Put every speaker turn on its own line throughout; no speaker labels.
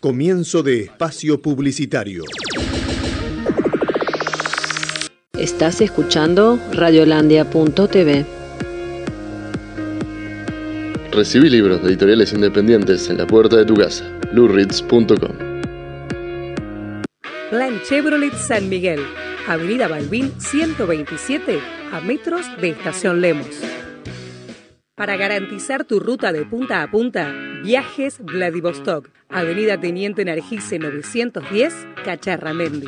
Comienzo de espacio publicitario.
Estás escuchando radiolandia.tv.
Recibí libros de editoriales independientes en la puerta de tu casa. lurritz.com
Plan Chevrolet San Miguel, Avenida Balbín 127, a metros de Estación Lemos. Para garantizar tu ruta de punta a punta, Viajes Vladivostok, Avenida Teniente Energice 910, Cacharramendi.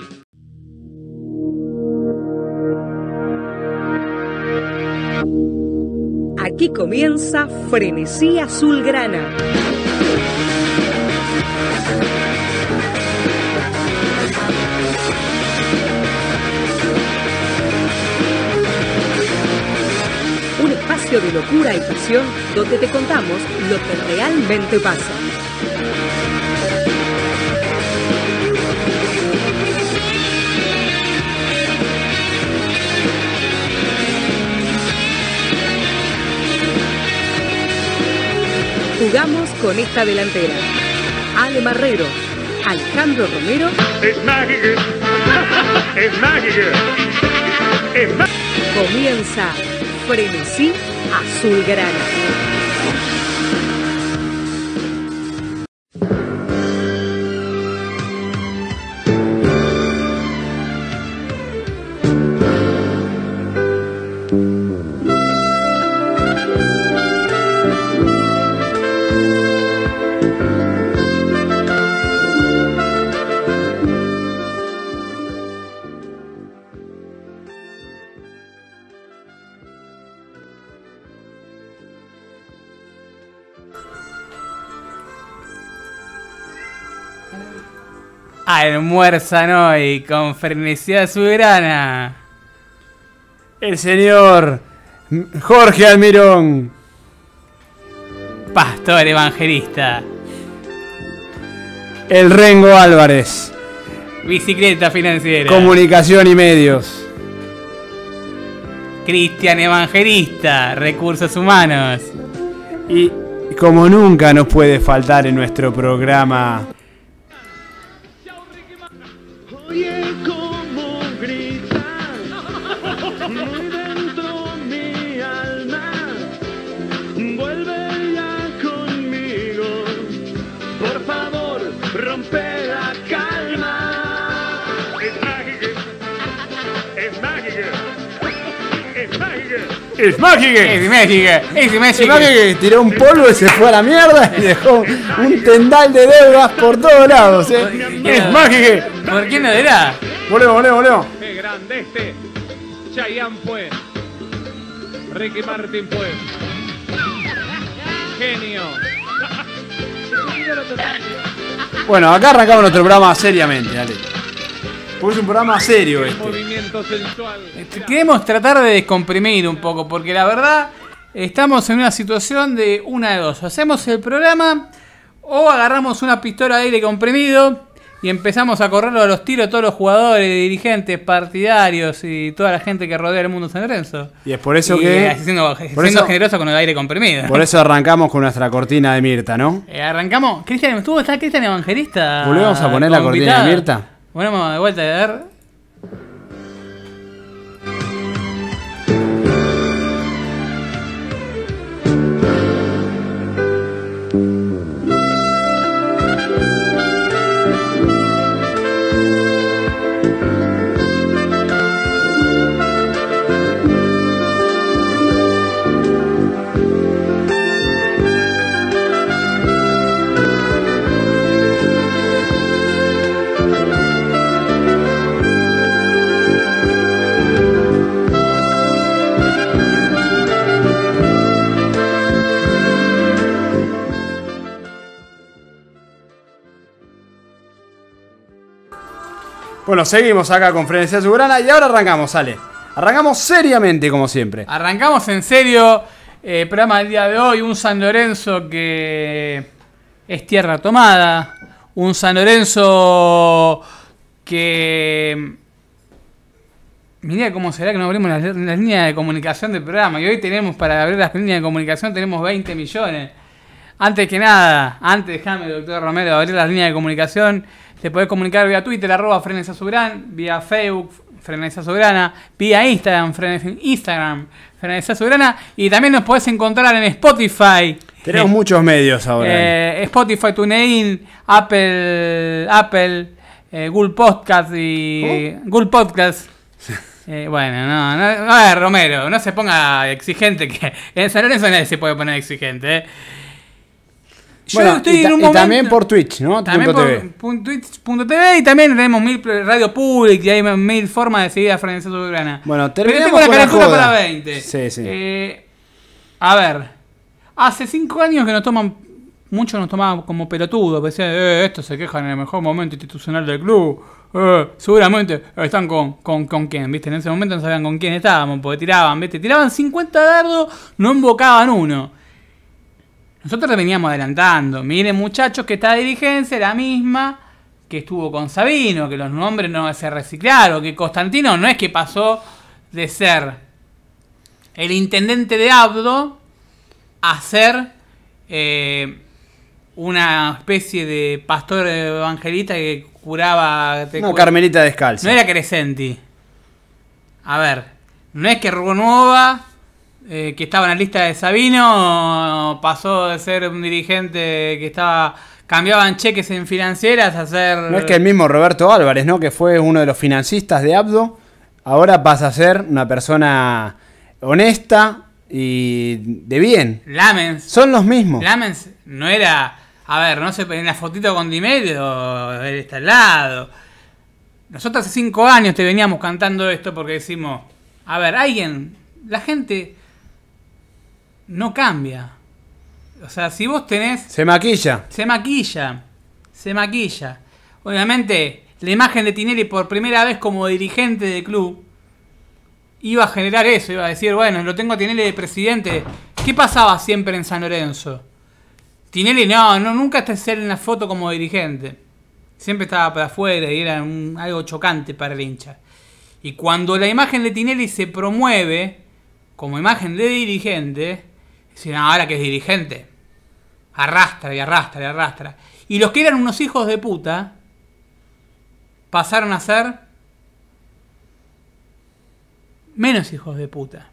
Aquí comienza Frenesí Azulgrana. Espacio de locura y pasión donde te contamos lo que realmente pasa. Jugamos con esta delantera. Ale Marrero, Alejandro Romero,
Es mágica. Es mágica. Es mágica.
comienza Frenesí Azulgrana.
Almuerzan hoy con frenesía soberana.
El señor Jorge Almirón.
Pastor evangelista.
El Rengo Álvarez.
Bicicleta financiera.
Comunicación y medios.
Cristian evangelista. Recursos humanos.
Y como nunca nos puede faltar en nuestro programa,
¡Es
mágico!
Es México. Es
que tiró un polvo y se fue a la mierda y dejó un tendal de deudas por todos lados. ¿eh? ¡Es mágico!
¿Por qué no dirá?
Volvemos, volvemos, volvemos.
Qué grande este. Chayanne fue. Ricky Martin fue. Genio.
Bueno, acá arrancamos nuestro programa seriamente, dale. Porque es un programa serio este.
Movimiento sensual.
Este, Queremos tratar de descomprimir un poco, porque la verdad estamos en una situación de una de dos. Hacemos el programa o agarramos una pistola de aire comprimido y empezamos a correrlo a los tiros a todos los jugadores, dirigentes, partidarios y toda la gente que rodea el mundo San Lorenzo.
Y es por eso
Y,
que.
siendo,
por
siendo
eso-
generoso con el aire comprimido.
Por eso arrancamos con nuestra cortina de Mirta, ¿no?
Eh, arrancamos. Cristian, ¿estuvo está Cristian Evangelista?
¿Volvemos a poner la cortina de? Mirta?
Ponemos de vuelta a ver.
Bueno, seguimos acá con Frenesía Soberana y ahora arrancamos, sale. Arrancamos seriamente, como siempre.
Arrancamos en serio. eh, programa del día de hoy. Un San Lorenzo que es tierra tomada. Un San Lorenzo que. Mira cómo será que no abrimos las, las líneas de comunicación del programa. Y hoy tenemos, para abrir las líneas de comunicación, tenemos 20 millones. Antes que nada, antes déjame, doctor Romero, abrir las líneas de comunicación. Te podés comunicar vía Twitter, arroba Frenesa Subran, vía Facebook, Frenesa Soberana, vía Instagram, Frenes- Instagram, Frenesa Soberana, y también nos podés encontrar en Spotify.
Tenemos muchos medios ahora.
Eh, Spotify, TuneIn, Apple, Apple, eh, Google Podcast y Google Podcast. Eh, bueno, no, no, a ver, Romero, no se ponga exigente, que en San Lorenzo nadie se puede poner exigente. eh. Yo
Bueno,
estoy
y,
en un
y
momento-
también por Twitch, ¿no?
también
Punto
por Twitch.tv y también tenemos mil radio public y hay mil formas de seguir a Francia Soberana.
Bueno,
Pero yo
terminemos
tengo una
con la joda.
para 20.
Sí, sí.
Eh, a ver, hace 5 años que nos toman, muchos nos tomaban como pelotudos, decían, eh, estos se quejan en el mejor momento institucional del club. eh, seguramente están con, con, con quién, ¿viste? En ese momento no sabían con quién estábamos, porque tiraban, ¿viste? Tiraban 50 dardos, no invocaban uno. Nosotros le veníamos adelantando. Miren, muchachos, que esta dirigencia es la misma que estuvo con Sabino, que los nombres no se reciclaron, que Constantino no es que pasó de ser el intendente de Abdo a ser eh, una especie de pastor evangelista que curaba. te cu-
carmelita descalza.
no era Crescenti. A ver, no es que Runuova, eh, que estaba en la lista de Sabino, pasó de ser un dirigente que estaba cambiaban cheques en financieras a ser...
No es que el mismo Roberto Álvarez, ¿no? Que fue uno de los financistas de Abdo, ahora pasa a ser una persona honesta y de bien.
Lamens.
Son los mismos.
Lamens no era... A ver, no sé, en la fotito con Di Medio, él está al lado. Nosotros hace cinco años te veníamos cantando esto porque decimos, a ver, alguien, la gente no cambia. O sea, si vos tenés
Se maquilla.
Se maquilla. Se maquilla. Obviamente, la imagen de Tinelli por primera vez como dirigente del club iba a generar eso. Iba a decir, bueno, lo tengo a Tinelli de presidente. ¿Qué pasaba siempre en San Lorenzo? Tinelli no, no nunca está ser en la foto como dirigente. Siempre estaba para afuera y era un- algo chocante para el hincha. Y cuando la imagen de Tinelli se promueve como imagen de dirigente, decían, ahora que es dirigente, arrastra y arrastra y arrastra. Y los que eran unos hijos de puta pasaron a ser menos hijos de puta.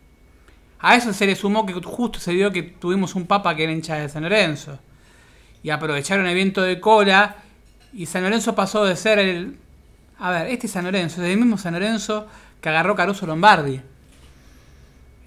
A eso se le sumó que justo se dio que tuvimos un papa que era hincha de San Lorenzo. Y aprovecharon el viento de cola. Y San Lorenzo pasó de ser el. A ver, este San Lorenzo es el mismo San Lorenzo que agarró Caruso Lombardi.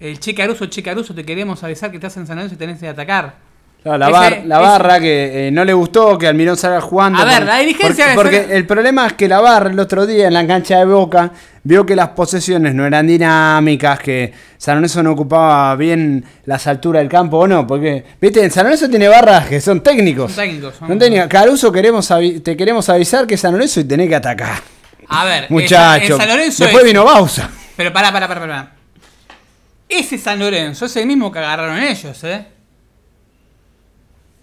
El che Caruso, che Caruso, te queremos avisar que estás en San Lorenzo y tenés que atacar.
Claro, la, bar- la barra que eh, no le gustó que Almirón salga jugando.
A ver, la dirigencia
Porque, el problema es que la barra el otro día en la cancha de Boca vio que las posesiones no eran dinámicas, que San Lorenzo no ocupaba bien las alturas del campo o no. Porque, viste, en San Lorenzo tiene barras que son técnicos.
Son técnicos, son-
Son técnicos. Caruso, queremos te queremos avisar que San Lorenzo y tenés que atacar.
A ver,
Muchacho.
en San Lorenzo
Después
es-
vino Bausa.
Pero pará, pará, pará, pará. Ese San Lorenzo es el mismo que agarraron ellos, ¿eh?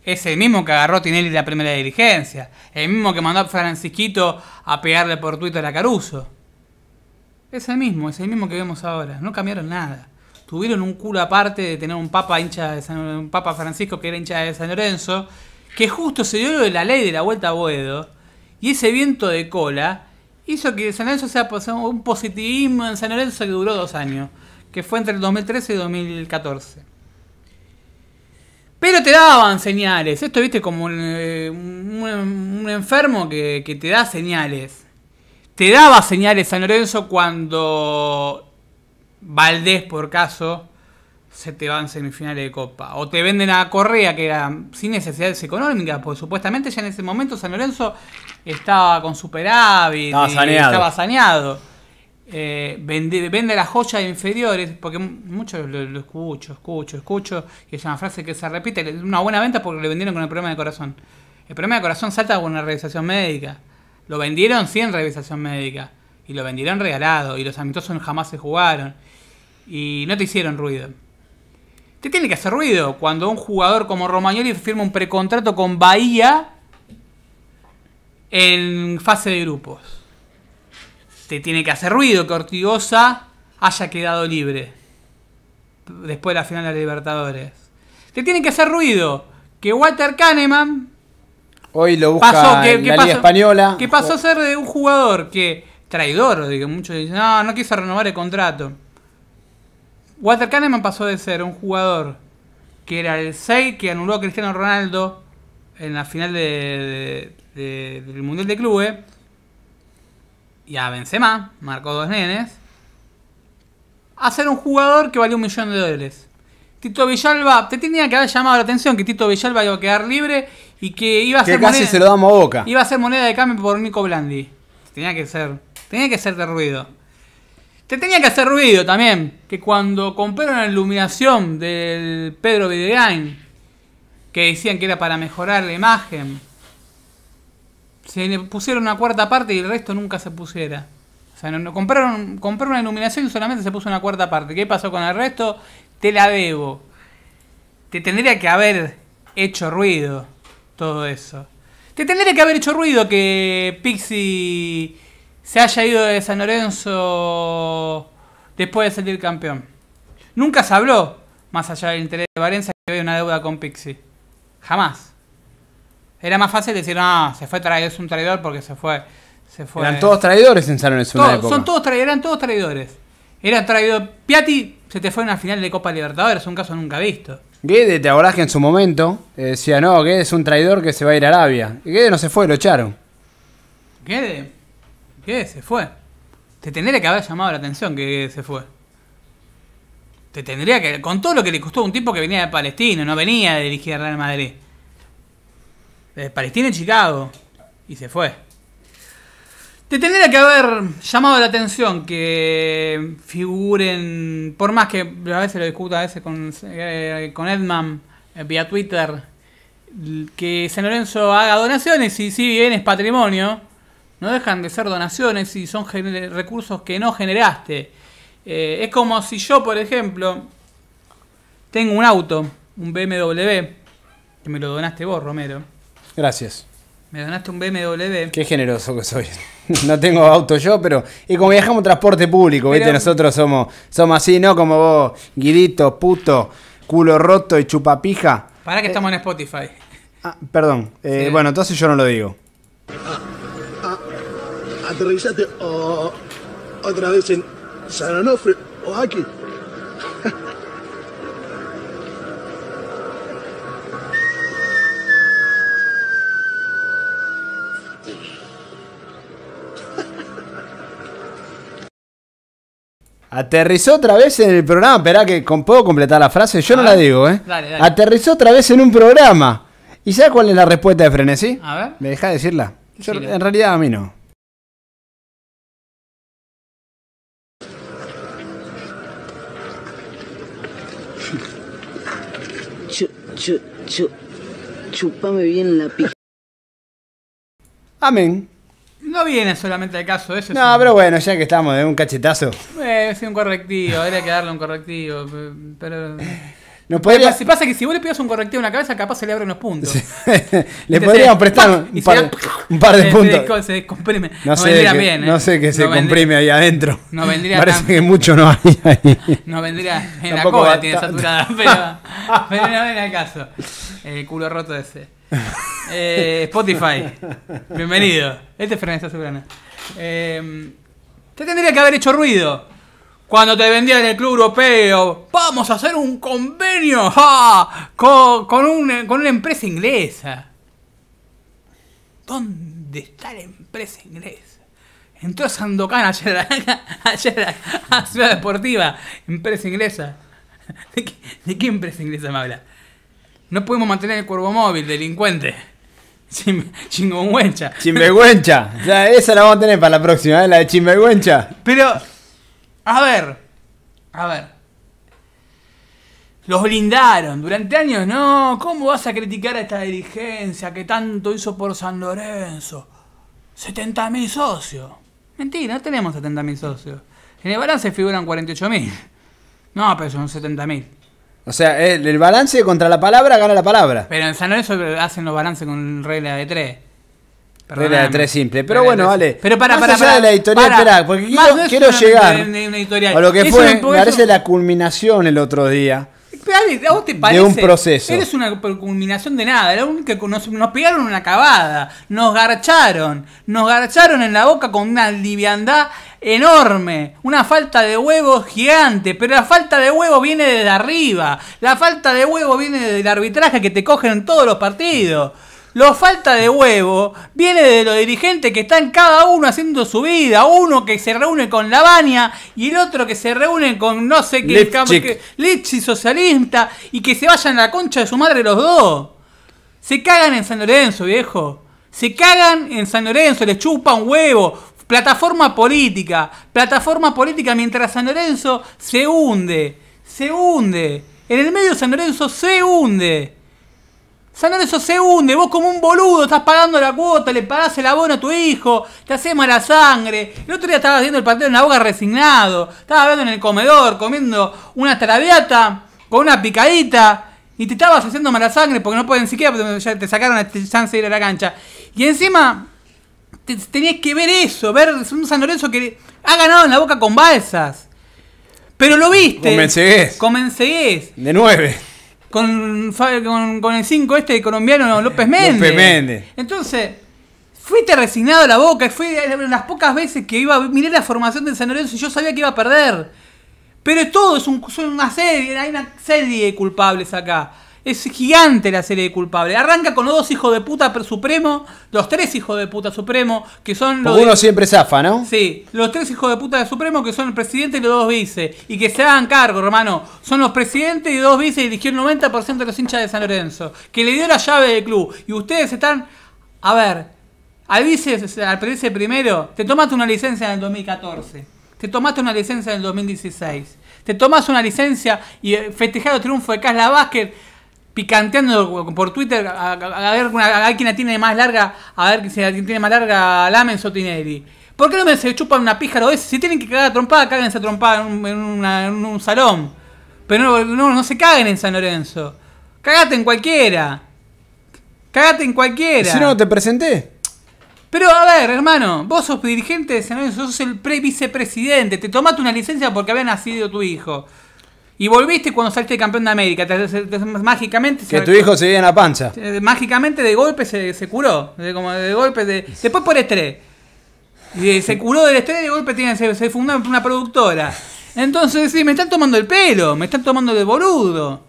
Es el mismo que agarró Tinelli la primera dirigencia. El mismo que mandó a Francisquito a pegarle por Twitter a Caruso. Es el mismo, es el mismo que vemos ahora. No cambiaron nada. Tuvieron un culo aparte de tener un papa hincha de San, un papa Francisco que era hincha de San Lorenzo, que justo se dio lo de la ley de la vuelta a Boedo, y ese viento de cola hizo que San Lorenzo sea un positivismo en San Lorenzo que duró dos años, que fue entre el 2013 y 2014. Pero te daban señales. Esto, viste, como un, eh, un- un enfermo que, que te da señales. Te daba señales San Lorenzo cuando Valdés, por caso, se te va en semifinales de Copa. O te venden a Correa, que era sin necesidades económicas, porque supuestamente ya en ese momento San Lorenzo estaba con superávit,
Estaba
y
saneado.
estaba saneado. Eh, vende, vende las joyas inferiores, porque muchos lo, lo escucho, escucho, escucho, y es una frase que se repite, una buena venta porque le vendieron con el problema de corazón. El problema de corazón salta con una revisación médica. Lo vendieron sin revisación médica. Y lo vendieron regalado. Y los amistosos jamás se jugaron. Y no te hicieron ruido. Te tiene que hacer ruido cuando un jugador como Romagnoli firma un precontrato con Bahía en fase de grupos. Te tiene que hacer ruido que Ortigosa haya quedado libre después de la final de la Libertadores. Te tiene que hacer ruido que Walter Kahneman
Hoy lo busca
pasó, que,
en
que
la
pasó,
Liga Española.
que pasó a ser de un jugador que traidor, digo, muchos dicen, no, no quiso renovar el contrato. Walter Kahneman pasó de ser un jugador que era el 6 que anuló a Cristiano Ronaldo en la final de- de- de- del Mundial de Clubes y a Benzema, marcó dos nenes, a ser un jugador que valía un millón de dólares. Tito Villalba, te tenía que haber llamado la atención que Tito Villalba iba a quedar libre y que iba a
Que
ser
casi
moneda-
se lo damos a boca.
Iba a ser moneda de cambio por Nico Blandi. Tenía que ser. Tenía que hacerte ruido. Te tenía que hacer ruido también. Que cuando compraron la iluminación del Pedro Videgain, que decían que era para mejorar la imagen, se le pusieron una cuarta parte y el resto nunca se pusiera. O sea, no, compraron, compraron una iluminación y solamente se puso una cuarta parte. ¿Qué pasó con el resto? Te la debo. Te tendría que haber hecho ruido todo eso. Te tendría que haber hecho ruido que Pixie se haya ido de San Lorenzo después de salir campeón. Nunca se habló, más allá del interés de Valencia, que había una deuda con Pixie. Jamás. Era más fácil decir, no, se fue traidor, es un traidor porque se fue. Se fue.
Eran todos traidores en San Lorenzo época.
son todos traidores, eran todos traidores. Era traidor. Piatti se te fue en una final de Copa Libertadores, un caso nunca visto.
Guede, te acordás que en su momento eh, decía, no, Guede es un traidor que se va a ir a Arabia. Y Guede no se fue, lo echaron.
¿Qué? ¿Qué? Se fue. Te tendría que haber llamado la atención que se fue. Te tendría que. Con todo lo que le costó a un tipo que venía de Palestina, no venía de dirigir al Real Madrid. De Palestina en Chicago. Y se fue. Te tendría que haber llamado la atención que figuren. Por más que a veces lo discuta a veces con, eh, con Edman eh, vía Twitter. Que San Lorenzo haga donaciones y si bien es patrimonio no dejan de ser donaciones y son recursos que no generaste. Eh, es como si yo, por ejemplo, tengo un auto, un BMW, que me lo donaste vos, Romero.
Gracias.
Me donaste un BMW.
Qué generoso que soy. No tengo auto yo, pero. Y como viajamos en transporte público, ¿viste?
Pero-
Nosotros somos, somos así, ¿no? Como vos, guidito, puto, culo roto y chupapija.
Para que estamos en Spotify.
Ah, perdón. Eh,
Sí.
Bueno, entonces yo no lo digo.
aterrizate o otra vez en San Onofre o aquí.
Aterrizó otra vez en el programa. Esperá que con- puedo completar la frase. Yo no la digo, ¿eh?
Dale, dale.
Aterrizó otra vez en un programa. ¿Y sabes cuál es la respuesta de Frenesí?
A ver.
¿Me deja decirla? Yo- en realidad a mí no.
Chu, chu, chu, chupame bien la pija.
Amén.
No viene solamente al caso, eso
No,
es,
pero bueno, ya que estamos de un cachetazo.
eh, es un correctivo, habría que darle un correctivo. pe- Pero.
Nos podría,
Si pasa que si vos le pidas un correctivo en la cabeza, capaz se le abren los puntos.
le podríamos prestar un par, de-
da-
un par de
se-
puntos.
Se, desco- se descomprime.
No,
No,
sé,
vendría
que,
bien, ¿eh?
no sé qué se
No vendría-
comprime ahí adentro.
No vendría
Parece
tan-
que mucho no hay ahí.
No vendría en la
Tampoco
cola,
va
tiene saturada, pero, pero no viene al caso. El culo roto ese. Eh, Spotify, bienvenido. Este es Fernando Sobrana. Eh, te tendría que haber hecho ruido. Cuando te vendían el club europeo, vamos a hacer un convenio con, con, un- con una empresa inglesa. ¿Dónde está la empresa inglesa? Entró Sandokan ayer, ayer a, a Ciudad Deportiva, empresa inglesa. ¿De qué, de qué empresa inglesa me habla? No podemos mantener el cuervo móvil, delincuente. Chingüengüencha.
Chimbehuencha. O sea, esa la vamos a tener para la próxima, ¿eh? la de Chimbehuencha.
Pero, a ver, a ver. Los blindaron durante años, no. ¿Cómo vas a criticar a esta dirigencia que tanto hizo por San Lorenzo? 70.000 socios. Mentira, no tenemos 70.000 socios. En el balance figuran 48.000. No, pero son 70.000.
O sea, el, el balance contra la palabra gana la palabra.
Pero en San Lorenzo hacen los balances con regla de 3.
Regla de tres simple. Pero bueno, vale.
Pero para,
Más
para,
allá
para,
de la editorial,
para.
porque quiero,
no
quiero
una-
llegar
una-
a lo que
Es
fue, me parece la culminación el otro día
¿a vos te parece?
un proceso.
Eres una culminación de nada. La única que nos, nos pegaron una cavada. Nos garcharon. Nos garcharon en la boca con una liviandad enorme. Una falta de huevos gigante. Pero la falta de huevo viene desde arriba. La falta de huevo viene del arbitraje que te cogen en todos los partidos. La falta de huevo viene de los dirigentes que están cada uno haciendo su vida. Uno que se reúne con la baña y el otro que se reúne con no sé qué que- socialista y que se vayan a la concha de su madre los dos. Se cagan en San Lorenzo, viejo. Se cagan en San Lorenzo, les chupa un huevo. Plataforma política. Plataforma política mientras San Lorenzo se hunde. Se hunde. En el medio San Lorenzo se hunde. San Lorenzo se hunde, vos como un boludo estás pagando la cuota, le pagás el abono a tu hijo, te haces mala sangre. El otro día estabas viendo el partido en la boca resignado, estabas viendo en el comedor comiendo una traviata con una picadita y te estabas haciendo mala sangre porque no pueden siquiera, porque ya te sacaron este chance de ir a la cancha. Y encima te- tenías que ver eso, ver un San Lorenzo que ha ganado en la boca con balsas. Pero lo viste.
Con Mencegués. De nueve.
Con, con, con el 5 este colombiano López Méndez.
López Méndez.
Entonces, fuiste resignado a la boca. Fue de las pocas veces que iba. Miré la formación de San Lorenzo y yo sabía que iba a perder. Pero es todo, es, un, es una serie, hay una serie de culpables acá. Es gigante la serie de culpables. Arranca con los dos hijos de puta supremo, los tres hijos de puta supremo, que son los.
Uno
de-
siempre zafa, ¿no?
Sí, los tres hijos de puta de Supremo que son el presidente y los dos vice. Y que se hagan cargo, hermano. Son los presidentes y dos vice y eligió el 90% de los hinchas de San Lorenzo. Que le dio la llave del club. Y ustedes están. A ver, al vice, al presidente primero, te tomaste una licencia en el 2014. Te tomaste una licencia en el 2016. Te tomas una licencia y eh, festejar el triunfo de Casla Vázquez picanteando por Twitter a, a- a ver a ver quién la tiene más larga, a ver si la tiene más larga Lamen o Tinelli. ¿Por qué no me se chupan una píjaro ese? Si tienen que cagar a trompada, cáguense a trompada en un, en una- en un salón. Pero no, no, no se caguen en San Lorenzo. Cagate en cualquiera. Cagate en cualquiera.
Si no, te presenté.
Pero a ver, hermano, vos sos dirigente de San Lorenzo, sos el pre vicepresidente, te tomaste una licencia porque había nacido tu hijo. Y volviste cuando saliste campeón de América, te- te- te- mágicamente
Que
se-
tu hijo se veía en la panza.
eh, mágicamente de golpe se, se curó. De, como de golpe de, después por estrés. Y se curó del estrés y de golpe tiene, se, se fundó una productora. Entonces, sí, me están tomando el pelo, me están tomando de boludo.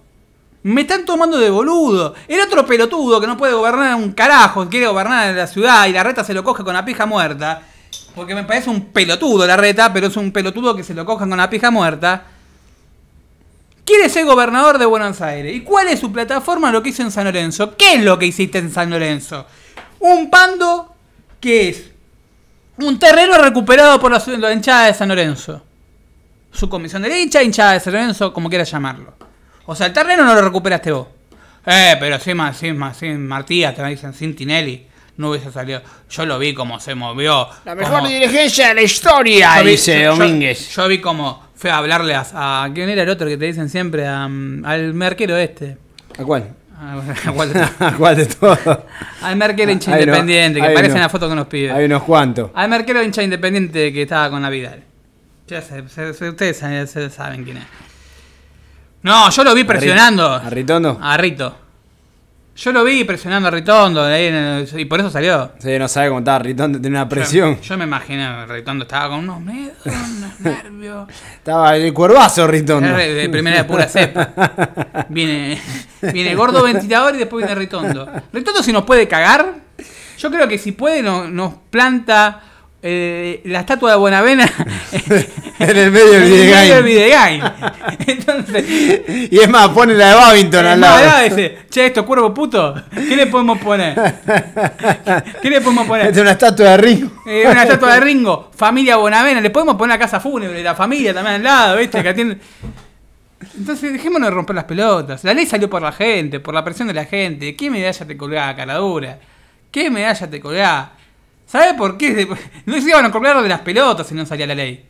Me están tomando de boludo. El otro pelotudo que no puede gobernar un carajo, quiere gobernar en la ciudad y la reta se lo coge con la pija muerta. Porque me parece un pelotudo la reta, pero es un pelotudo que se lo cojan con la pija muerta. Quiere ser gobernador de Buenos Aires. ¿Y cuál es su plataforma? Lo que hizo en San Lorenzo. ¿Qué es lo que hiciste en San Lorenzo? Un pando que es un terreno recuperado por la, la hinchada de San Lorenzo. Su comisión de hincha, hinchada de San Lorenzo, como quieras llamarlo. O sea, el terreno no lo recuperaste vos. Eh, pero sin, sin, sin Martía, te dicen, sin Tinelli, no hubiese salido. Yo lo vi como se movió.
La mejor
como-
dirigencia de la historia,
yo vi-
dice
yo- yo-
Domínguez.
Yo, vi como fue a hablarle a, a- ¿Quién era el otro que te dicen siempre? A, mm, al merquero este.
¿A cuál?
A- cuál de-
¿A cuál de todos?
al merquero hincha
Hay uno-
independiente, que
hay
parece en la foto que nos pide.
Hay unos cuantos.
Al merquero hincha independiente que estaba con la vida. Ya sé, ustedes saben, saben quién es. No, yo lo vi presionando.
¿A Ritondo?
A Rito. Yo lo vi presionando a Ritondo ahí en el- y por eso salió.
Sí, no sabe cómo estaba Ritondo, tiene una presión.
Yo, yo me imaginé a Ritondo estaba con unos miedos, unos nervios.
Estaba el cuervazo Ritondo.
De, de primera de pura cepa. Viene, viene gordo ventilador y después viene Ritondo. Ritondo si nos puede cagar, yo creo que si puede no- nos planta eh, la estatua de Buenavena
En el medio del
en el medio del
videogame.
videogame. Entonces,
Y es más, pone la de Babington al lado.
no, dice, che, esto cuervo puto, ¿qué le podemos poner? ¿Qué le podemos poner?
Es una estatua de Ringo.
Eh, una estatua de Ringo, familia Bonavena, le podemos poner la casa fúnebre, la familia también al lado, ¿viste? Que atiende- Entonces, dejémonos de romper las pelotas. La ley salió por la gente, por la presión de la gente. ¿Qué medalla te colgaba, caradura? ¿Qué medalla te colgaba? ¿Sabes por qué? No se iban a colgar de las pelotas si no salía la ley.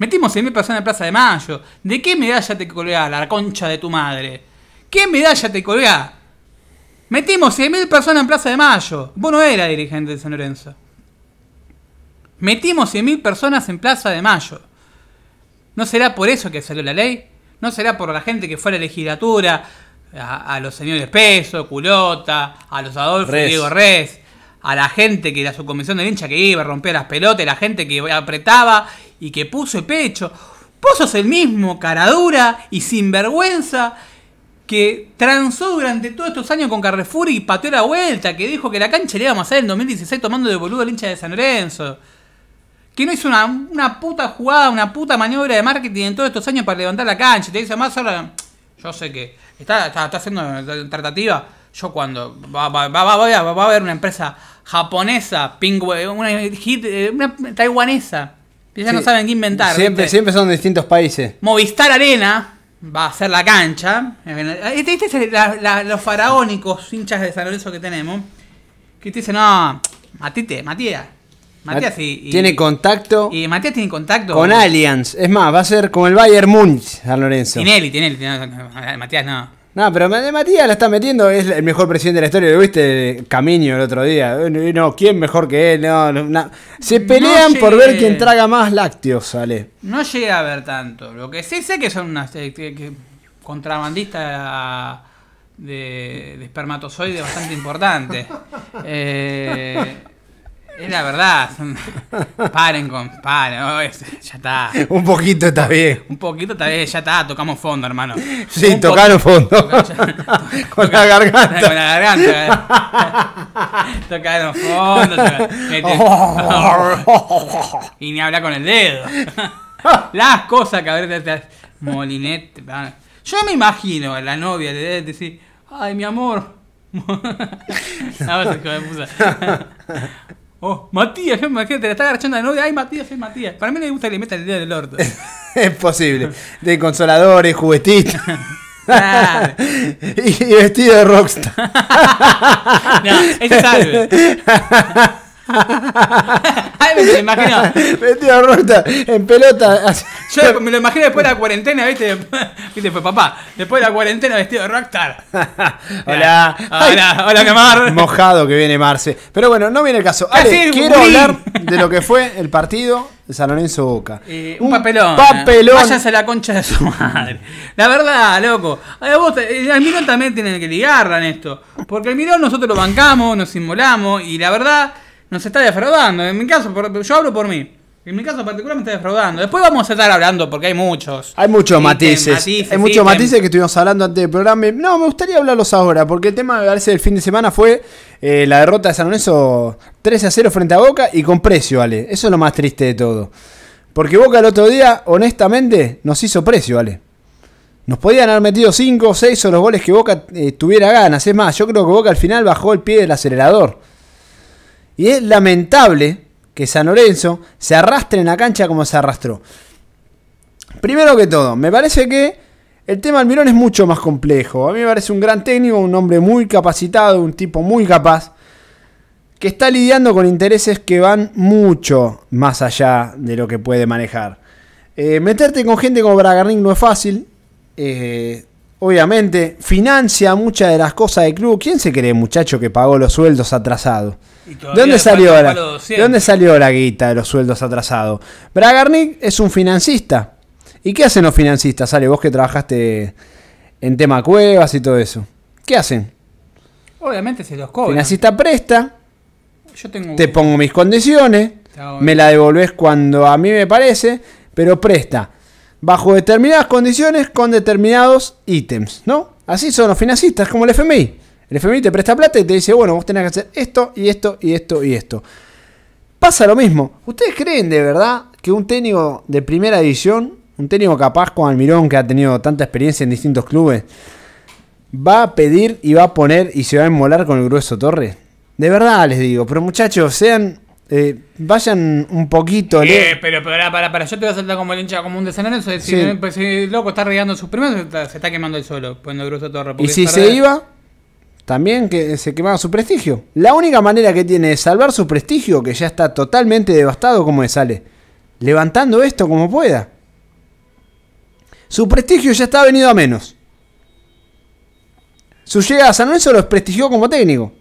Metimos 100.000 personas en Plaza de Mayo. ¿De qué medalla te colgaba, la concha de tu madre? ¿Qué medalla te colgaba? Metimos 100.000 personas en Plaza de Mayo. Vos no eras dirigente de San Lorenzo. Metimos 100.000 personas en Plaza de Mayo. ¿No será por eso que salió la ley? no será por la gente que fue a la legislatura, a, a los señores Peso, Culota, a los Adolfo y
Res.
Diego Res, a la gente que la subcomisión del hincha que iba a romper las pelotas, la gente que apretaba y que puso el pecho. Vos sos el mismo, caradura y sinvergüenza, que transó durante todos estos años con Carrefour y pateó la vuelta, que dijo que la cancha le íbamos a hacer en 2016 tomando de boludo al hincha de San Lorenzo. Que no hizo una, una puta jugada, una puta maniobra de marketing en todos estos años para levantar la cancha. Y te dice más ahora, yo sé que está, está, está haciendo tratativa. Yo cuando va, va, va, va, a- haber una empresa japonesa, pingüe, una, eh, una taiwanesa, ya no saben qué inventar.
Siempre,
¿viste?
siempre son de distintos países.
Movistar Arena va a ser la cancha. Este, este es el- la- la- los faraónicos hinchas de San Lorenzo que tenemos. Que te dicen, no, Matite, Matías. Matías y, y-
Tiene contacto
y Matías tiene contacto
con Allianz. Es más, va a ser como el Bayern Múnich, San Lorenzo.
Tinelli, Tinelli, Tinelli, Matías no.
No, pero Ma- Matías la está metiendo, es el mejor presidente de la historia. ¿Lo viste? Camino el otro día. Eh, No, ¿quién mejor que él? No, no, no. Se pelean por ver quién traga más lácteos, sale.
No llegué a ver tanto. Lo que sí sé que son unas eh, que- contrabandistas de, de espermatozoides bastante importantes. Eh, es la verdad. paren con. Paren. oh, es- ya está.
Un poquito está bien.
Un poquito tal vez ya está, tocamos fondo, hermano.
Sí,
Un
tocaron fondo. Con la garganta.
Con la garganta. eh. tocaron fondo. y ni hablar con el dedo. Las cosas que te- Molinete. va. Yo me imagino a la novia le debe decir, ay mi amor. A de. Oh, Matías, yo me imagino, te la está agachando la novia. Ay, Matías, soy Matías. Para mí le gusta que le meta el dedo en el orto.
es posible. De consoladores, juguetitos.
Claro.
y, vestido de rockstar.
No, ese salve. Ay, me lo imagino.
vestido de rockstar. En pelota.
Yo me lo imagino después de la cuarentena, ¿viste? ¿Viste? Pues papá, después de la cuarentena vestido de rockstar.
Hola.
Hola, hola, mi amor.
Mojado que viene Marce. Pero bueno, no viene el caso. Ale, quiero hablar de lo que fue el partido de San Lorenzo Boca.
Eh, un, papelón.
Papelón.
Váyanse a la concha de su madre. La verdad, loco. A vos, eh, el Almirón también tiene que ligarla en esto. Porque el Almirón nosotros lo bancamos, nos inmolamos y la verdad nos está defraudando. En mi caso, por- yo hablo por mí. En mi caso particular me está defraudando. Después vamos a estar hablando porque hay muchos.
Hay muchos matices.
matices,
Hay muchos matices que estuvimos hablando antes del programa. No, me gustaría hablarlos ahora, porque el tema, me parece, del fin de semana fue eh, la derrota de San Lorenzo 13 a 0 frente a Boca y con precio, Ale. Eso es lo más triste de todo. Porque Boca el otro día, honestamente, nos hizo precio, Ale. Nos podían haber metido 5 o 6 o los goles que Boca eh, tuviera ganas. Es más, yo creo que Boca al final bajó el pie del acelerador. Y es lamentable que San Lorenzo se arrastre en la cancha como se arrastró. Primero que todo, me parece que el tema Almirón es mucho más complejo. A mí me parece un gran técnico, un hombre muy capacitado, un tipo muy capaz, que está lidiando con intereses que van mucho más allá de lo que puede manejar. Eh, meterte con gente como Bragarnik no es fácil. eh, obviamente, financia muchas de las cosas del club. ¿Quién se cree, muchacho, que pagó los sueldos atrasado?
Y
¿De dónde salió la,
un palo de 200.
¿De dónde salió la guita de los sueldos atrasados? Bragarnik es un financista. ¿Y qué hacen los financistas? Sale, vos que trabajaste en tema cuevas y todo eso. ¿Qué hacen?
Obviamente se los
El
cobran.
financista presta,
Yo tengo.
te pongo mis condiciones, me la devolvés cuando a mí me parece, pero presta. Bajo determinadas condiciones con determinados ítems, ¿no? Así son los financistas, como el FMI. El FMI te presta plata y te dice, bueno, vos tenés que hacer esto y esto y esto y esto. Pasa lo mismo. ¿Ustedes creen de verdad que un técnico de primera división, un técnico capaz con Almirón que ha tenido tanta experiencia en distintos clubes, va a pedir y va a poner y se va a enmolar con el grueso Torres? De verdad les digo, pero muchachos, sean, eh, vayan un poquito. le-
Eh, pero, pero, para, para, para, yo te voy a saltar como el hincha común de San Lorenzo. Si,
Sí.
pues, si el loco está regando sus primeros, se está, se está quemando el suelo, poniendo grueso torre.
y si se iba, también que se quemaba su prestigio. La única manera que tiene de salvar su prestigio, que ya está totalmente devastado, como sale? Levantando esto como pueda. Su prestigio ya está venido a menos. Su llegada a San Lorenzo lo desprestigió como técnico.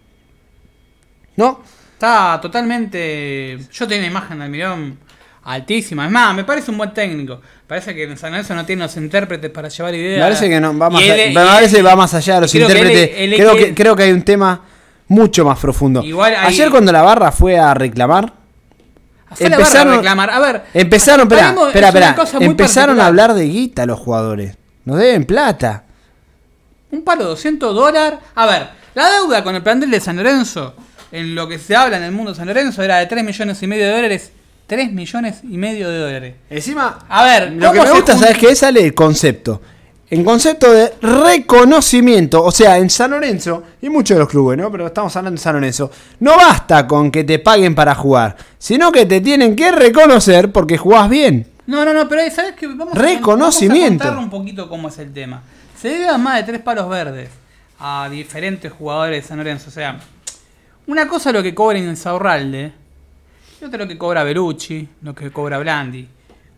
¿No?
Está totalmente. Yo tengo una imagen de Almirón Altísima. Es más, me parece un buen técnico. Parece que en San Lorenzo no tiene los intérpretes para llevar ideas.
Me parece que no, va más, a- me parece
él-
va más allá de los
creo que él-
intérpretes. creo, que, creo que hay un tema mucho más profundo.
Igual hay-
Ayer cuando la barra fue a reclamar,
Fue la barra a
empezaron-
reclamar. A ver,
empezaron, espera, espera, espera, empezaron a hablar de guita los jugadores. Nos deben plata.
Un palo de 200 dólares. A ver, la deuda con el plantel de San Lorenzo, en lo que se habla en el mundo de San Lorenzo, era de 3 millones y medio de dólares. 3 millones y medio de dólares.
Encima,
A ver,
Lo que
¿cómo
me gusta, ¿sabes qué? Sale el concepto. En concepto de reconocimiento. O sea, en San Lorenzo, y muchos de los clubes, ¿no? Pero estamos hablando de San Lorenzo. No basta con que te paguen para jugar, sino que te tienen que reconocer porque jugás bien.
No, no, no, pero ahí, ¿sabes qué? Vamos a-
Reconocimiento.
Vamos a contar un poquito cómo es el tema. Se debe a más de tres palos verdes a diferentes jugadores de San Lorenzo. O sea, una cosa es lo que cobra Insaurralde, y otra lo que cobra Belucci, lo que cobra Blandi.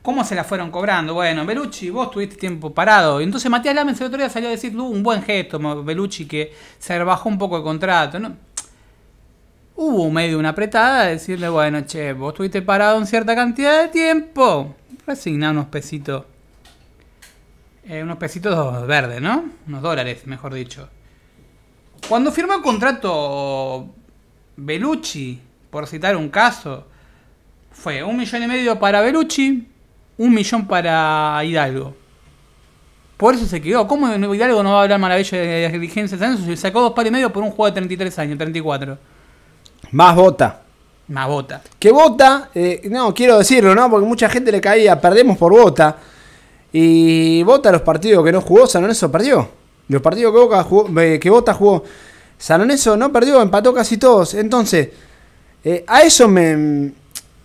¿Cómo se la fueron cobrando? Bueno, Belucci, vos tuviste tiempo parado. Entonces Matías Lamens el otro día salió a decir, un buen gesto, Belucci, que se rebajó un poco el contrato. ¿no? Hubo medio una apretada de decirle, bueno, che, vos estuviste parado en cierta cantidad de tiempo. Resigná unos pesitos. eh, unos pesitos verdes, ¿no? Unos dólares, mejor dicho. Cuando firmó el contrato Belucci, por citar un caso, fue un millón y medio para Belucci, un millón para Hidalgo. Por eso se quedó. ¿Cómo Hidalgo no va a hablar maravilloso de las dirigencias? de sacó dos palos y medio por un juego de 33 años, 34.
Más bota.
Más bota.
Que Bota, eh, no, quiero decirlo, ¿no? Porque mucha gente le caía, perdemos por Bota. Y Bota los partidos que no jugó, San Lorenzo perdió. Los partidos que, Boca jugó, eh, que Bota jugó, San Lorenzo no perdió, empató casi todos. Entonces, eh, a eso me,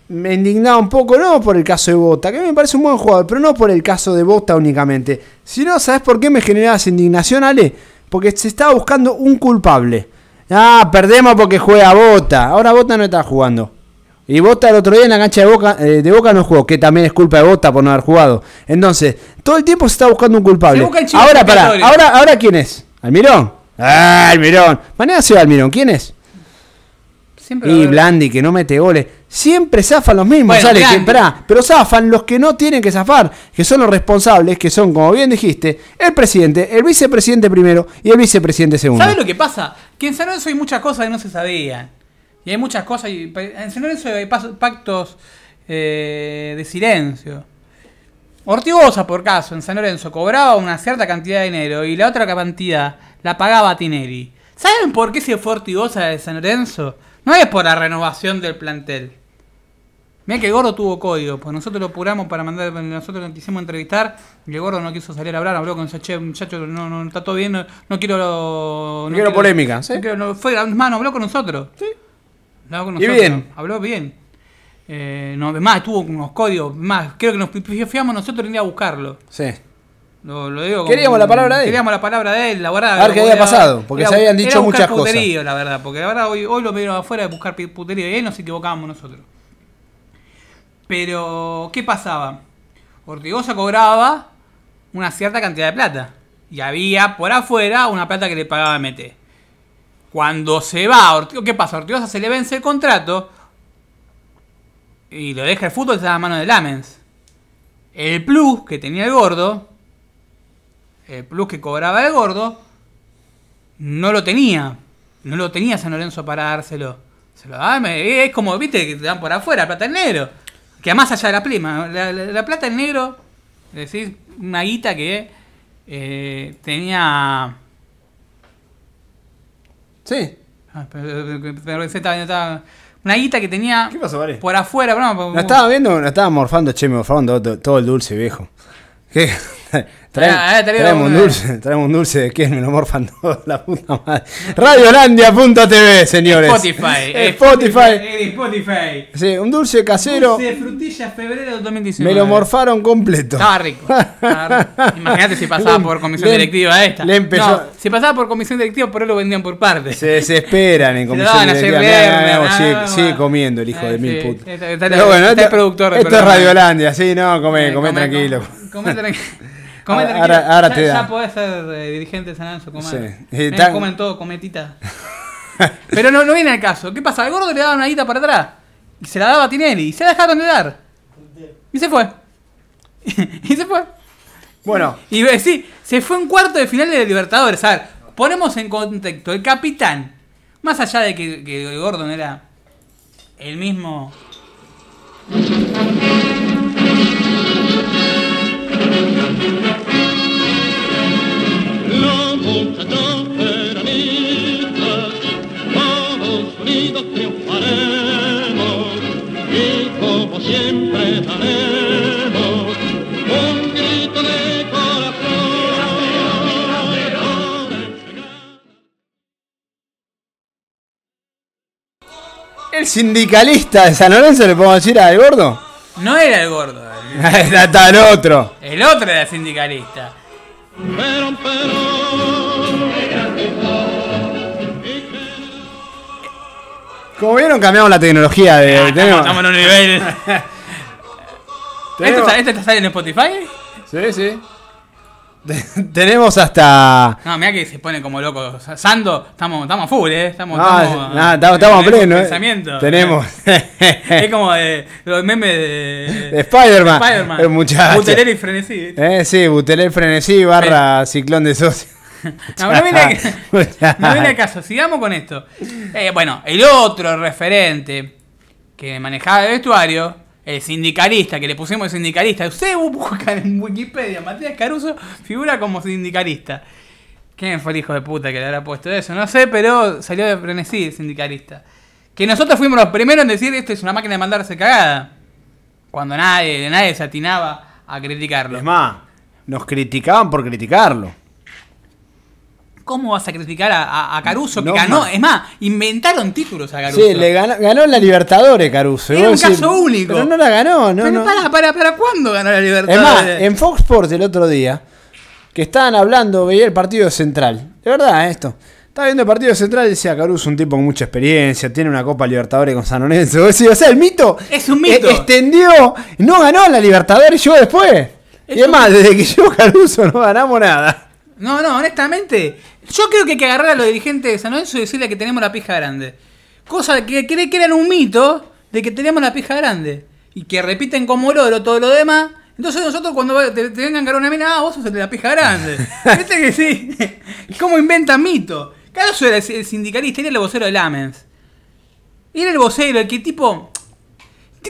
me indignaba un poco, no por el caso de Bota, que me parece un buen jugador, pero no por el caso de Bota únicamente. Sino, ¿sabes por qué me generaba esa indignación, Ale? Porque se estaba buscando un culpable. Ah, perdemos porque juega Bota. Ahora Bota no está jugando. Y Bota el otro día en la cancha de Boca, eh, de Boca no jugó, que también es culpa de Bota por no haber jugado. Entonces, todo el tiempo se está buscando un culpable. Ahora, pará,
expiatorio.
ahora, ahora quién es? ¿Almirón? Ah, Almirón. Mañana se va Almirón. ¿Quién es?
Siempre
Y Blandi, que no mete goles. Siempre zafan los mismos,
Bueno,
sale que,
Blandi.
pará, pero zafan los que no tienen que zafar, que son los responsables, que son, como bien dijiste, el presidente, el vicepresidente primero y el vicepresidente segundo.
¿Sabes lo que pasa? Que en San Lorenzo hay muchas cosas que no se sabían. Y hay muchas cosas. Y en San Lorenzo hay pactos eh, de silencio. Ortigosa, por caso, en San Lorenzo cobraba una cierta cantidad de dinero y la otra cantidad la pagaba Tinelli. ¿Saben por qué se fue Ortigosa de San Lorenzo? No es por la renovación del plantel. Mira que el gordo tuvo código, pues nosotros lo apuramos para mandar, nosotros lo quisimos entrevistar y el gordo no quiso salir a hablar, habló con ese che, muchacho, no, no, está todo bien, no, no quiero... No,
quiero polémica, ¿sí?
no quiero- no, fue, además, no, habló con nosotros. Sí. Habló con
Y
nosotros.
bien.
Habló bien. Eh, no, además tuvo unos códigos, más, creo que nos fiamos nosotros en ir a buscarlo.
Sí.
Lo, lo digo como-
Queríamos la palabra de él.
Queríamos la palabra de él, la verdad.
A ver qué había pasado, porque
era-
se habían dicho muchas cosas.
la verdad, porque verdad hoy, hoy lo vieron afuera de buscar puterío y ahí nos equivocábamos nosotros. Pero, ¿qué pasaba? Ortigosa cobraba una cierta cantidad de plata. Y había por afuera una plata que le pagaba MT. Cuando se va, Ortigosa, ¿qué pasa? Ortigosa se le vence el contrato y lo deja el fútbol, está a la mano de Lamens. El plus que tenía el gordo, el plus que cobraba el gordo, no lo tenía. No lo tenía San Lorenzo para dárselo. Se lo daba, me- es como, viste, que te dan por afuera, plata en negro. Que más allá de la prima, la, la- la plata en negro, es decir, una guita que eh, tenía...
Sí.
Ah, pero- pero- pero estaba- una guita que tenía
¿Qué pasó, Vale?
por afuera,
¿Lo estaba viendo? Lo estaba morfando, che, me todo- todo el dulce, viejo.
Ah,
traemos un dulce, traemos un dulce de qué, me lo morfan todo, la puta madre. Radiolandia.tv, señores.
Spotify.
Spotify.
eh, Spotify.
Sí, un dulce casero.
Dulce de frutilla febrero del 2019.
Me lo morfaron completo.
Estaba rico. Estaba rico. Imagínate si pasaba
Le-
por comisión
le-
directiva esta.
le empezó-
No, si pasaba por comisión directiva, por ahí lo vendían por partes.
Se desesperan en comisión directiva. mirá,
ah,
sigue,
ah,
sigue comiendo el hijo de mil
sí.
putas.
Está- está-
Pero bueno,
está el
esto,
productor
esto es. Radiolandia, sí, no, come,
Eh,
come
come-
tranquilo.
Come tranquilo. Come
Ahora-
tranquilo.
ahora-
ya,
te da.
Ya podés ser eh, dirigente de San.
Sí.
Eh,
Y tan-
Comen todo, cometita. Pero no, no viene al caso. ¿Qué pasa? Al gordo le daban una guita para atrás. Y se la daba a Tinelli. Y se la dejaron de dar. Y se fue. y se fue.
Bueno,
Y eh, sí, se fue en cuarto de final de Libertadores. A ver, ponemos en contexto. El capitán, más allá de que, que Gordon era el mismo.
Los muchachos peronistas, todos unidos triunfaremos y como siempre daremos un grito de corazón.
el sindicalista de San Lorenzo le podemos decir al gordo.
No era el gordo. El,
Está está el otro.
el otro era sindicalista.
Pero, pero,
Como vieron, cambiamos la tecnología de.
Ah,
tenemos-
estamos, estamos en un nivel. ¿Esto está, esto está en Spotify?
Sí, sí. tenemos hasta.
No, mira que se pone como loco. Sando, estamos, estamos full, ¿eh? Estamos,
Ah,
estamos,
pleno, eh. Tenemos.
Es como de, los memes de,
De Spider-Man. Muchacho.
Butelero y frenesí.
Eh, sí, Buteler Frenesí barra ciclón de socio.
No, no viene, a- no viene al caso. Sigamos con esto. Eh, bueno, el otro referente que manejaba el vestuario, el sindicalista, que le pusimos sindicalista. Usted busca en Wikipedia, Matías Caruso figura como sindicalista. ¿Quién fue el hijo de puta que le habrá puesto eso? No sé, pero salió de frenesí el sindicalista. Que nosotros fuimos los primeros en decir esto es una máquina de mandarse cagada. Cuando nadie, nadie se atinaba a criticarlo.
Es más, nos criticaban por criticarlo.
¿Cómo vas a criticar a, a- a Caruso que
No,
ganó? Es más, inventaron títulos a Caruso.
Sí, le ganó, ganó la Libertadores, Caruso. Y
Era un caso único.
Pero no la ganó, no,
Pero
no.
para, para, para, ¿cuándo ganó la
Es
Libertadores?
más, en Fox Sports el otro día, que estaban hablando, veía el partido central. De verdad, esto. Estaba viendo el partido central y decía Caruso, un tipo con mucha experiencia, tiene una Copa Libertadores con San Lorenzo. O sea, el mito.
Es un mito.
eh, extendió, no ganó la Libertadores, llegó después.
Es
y es
un-
más, desde que llegó Caruso no ganamos nada.
No, no, honestamente. Yo creo que hay que agarrar a los dirigentes de San Lorenzo y decirle que tenemos la pija grande. Cosa que cree que eran un mito de que tenemos la pija grande. Y que repiten como loro todo lo demás. Entonces nosotros cuando te, te vengan a una mina, ah, vos sos el de la pija grande. Viste que sí. ¿Cómo inventan mito? Caruso era el sindicalista, era el vocero de Lamens. Era el vocero, el que tipo.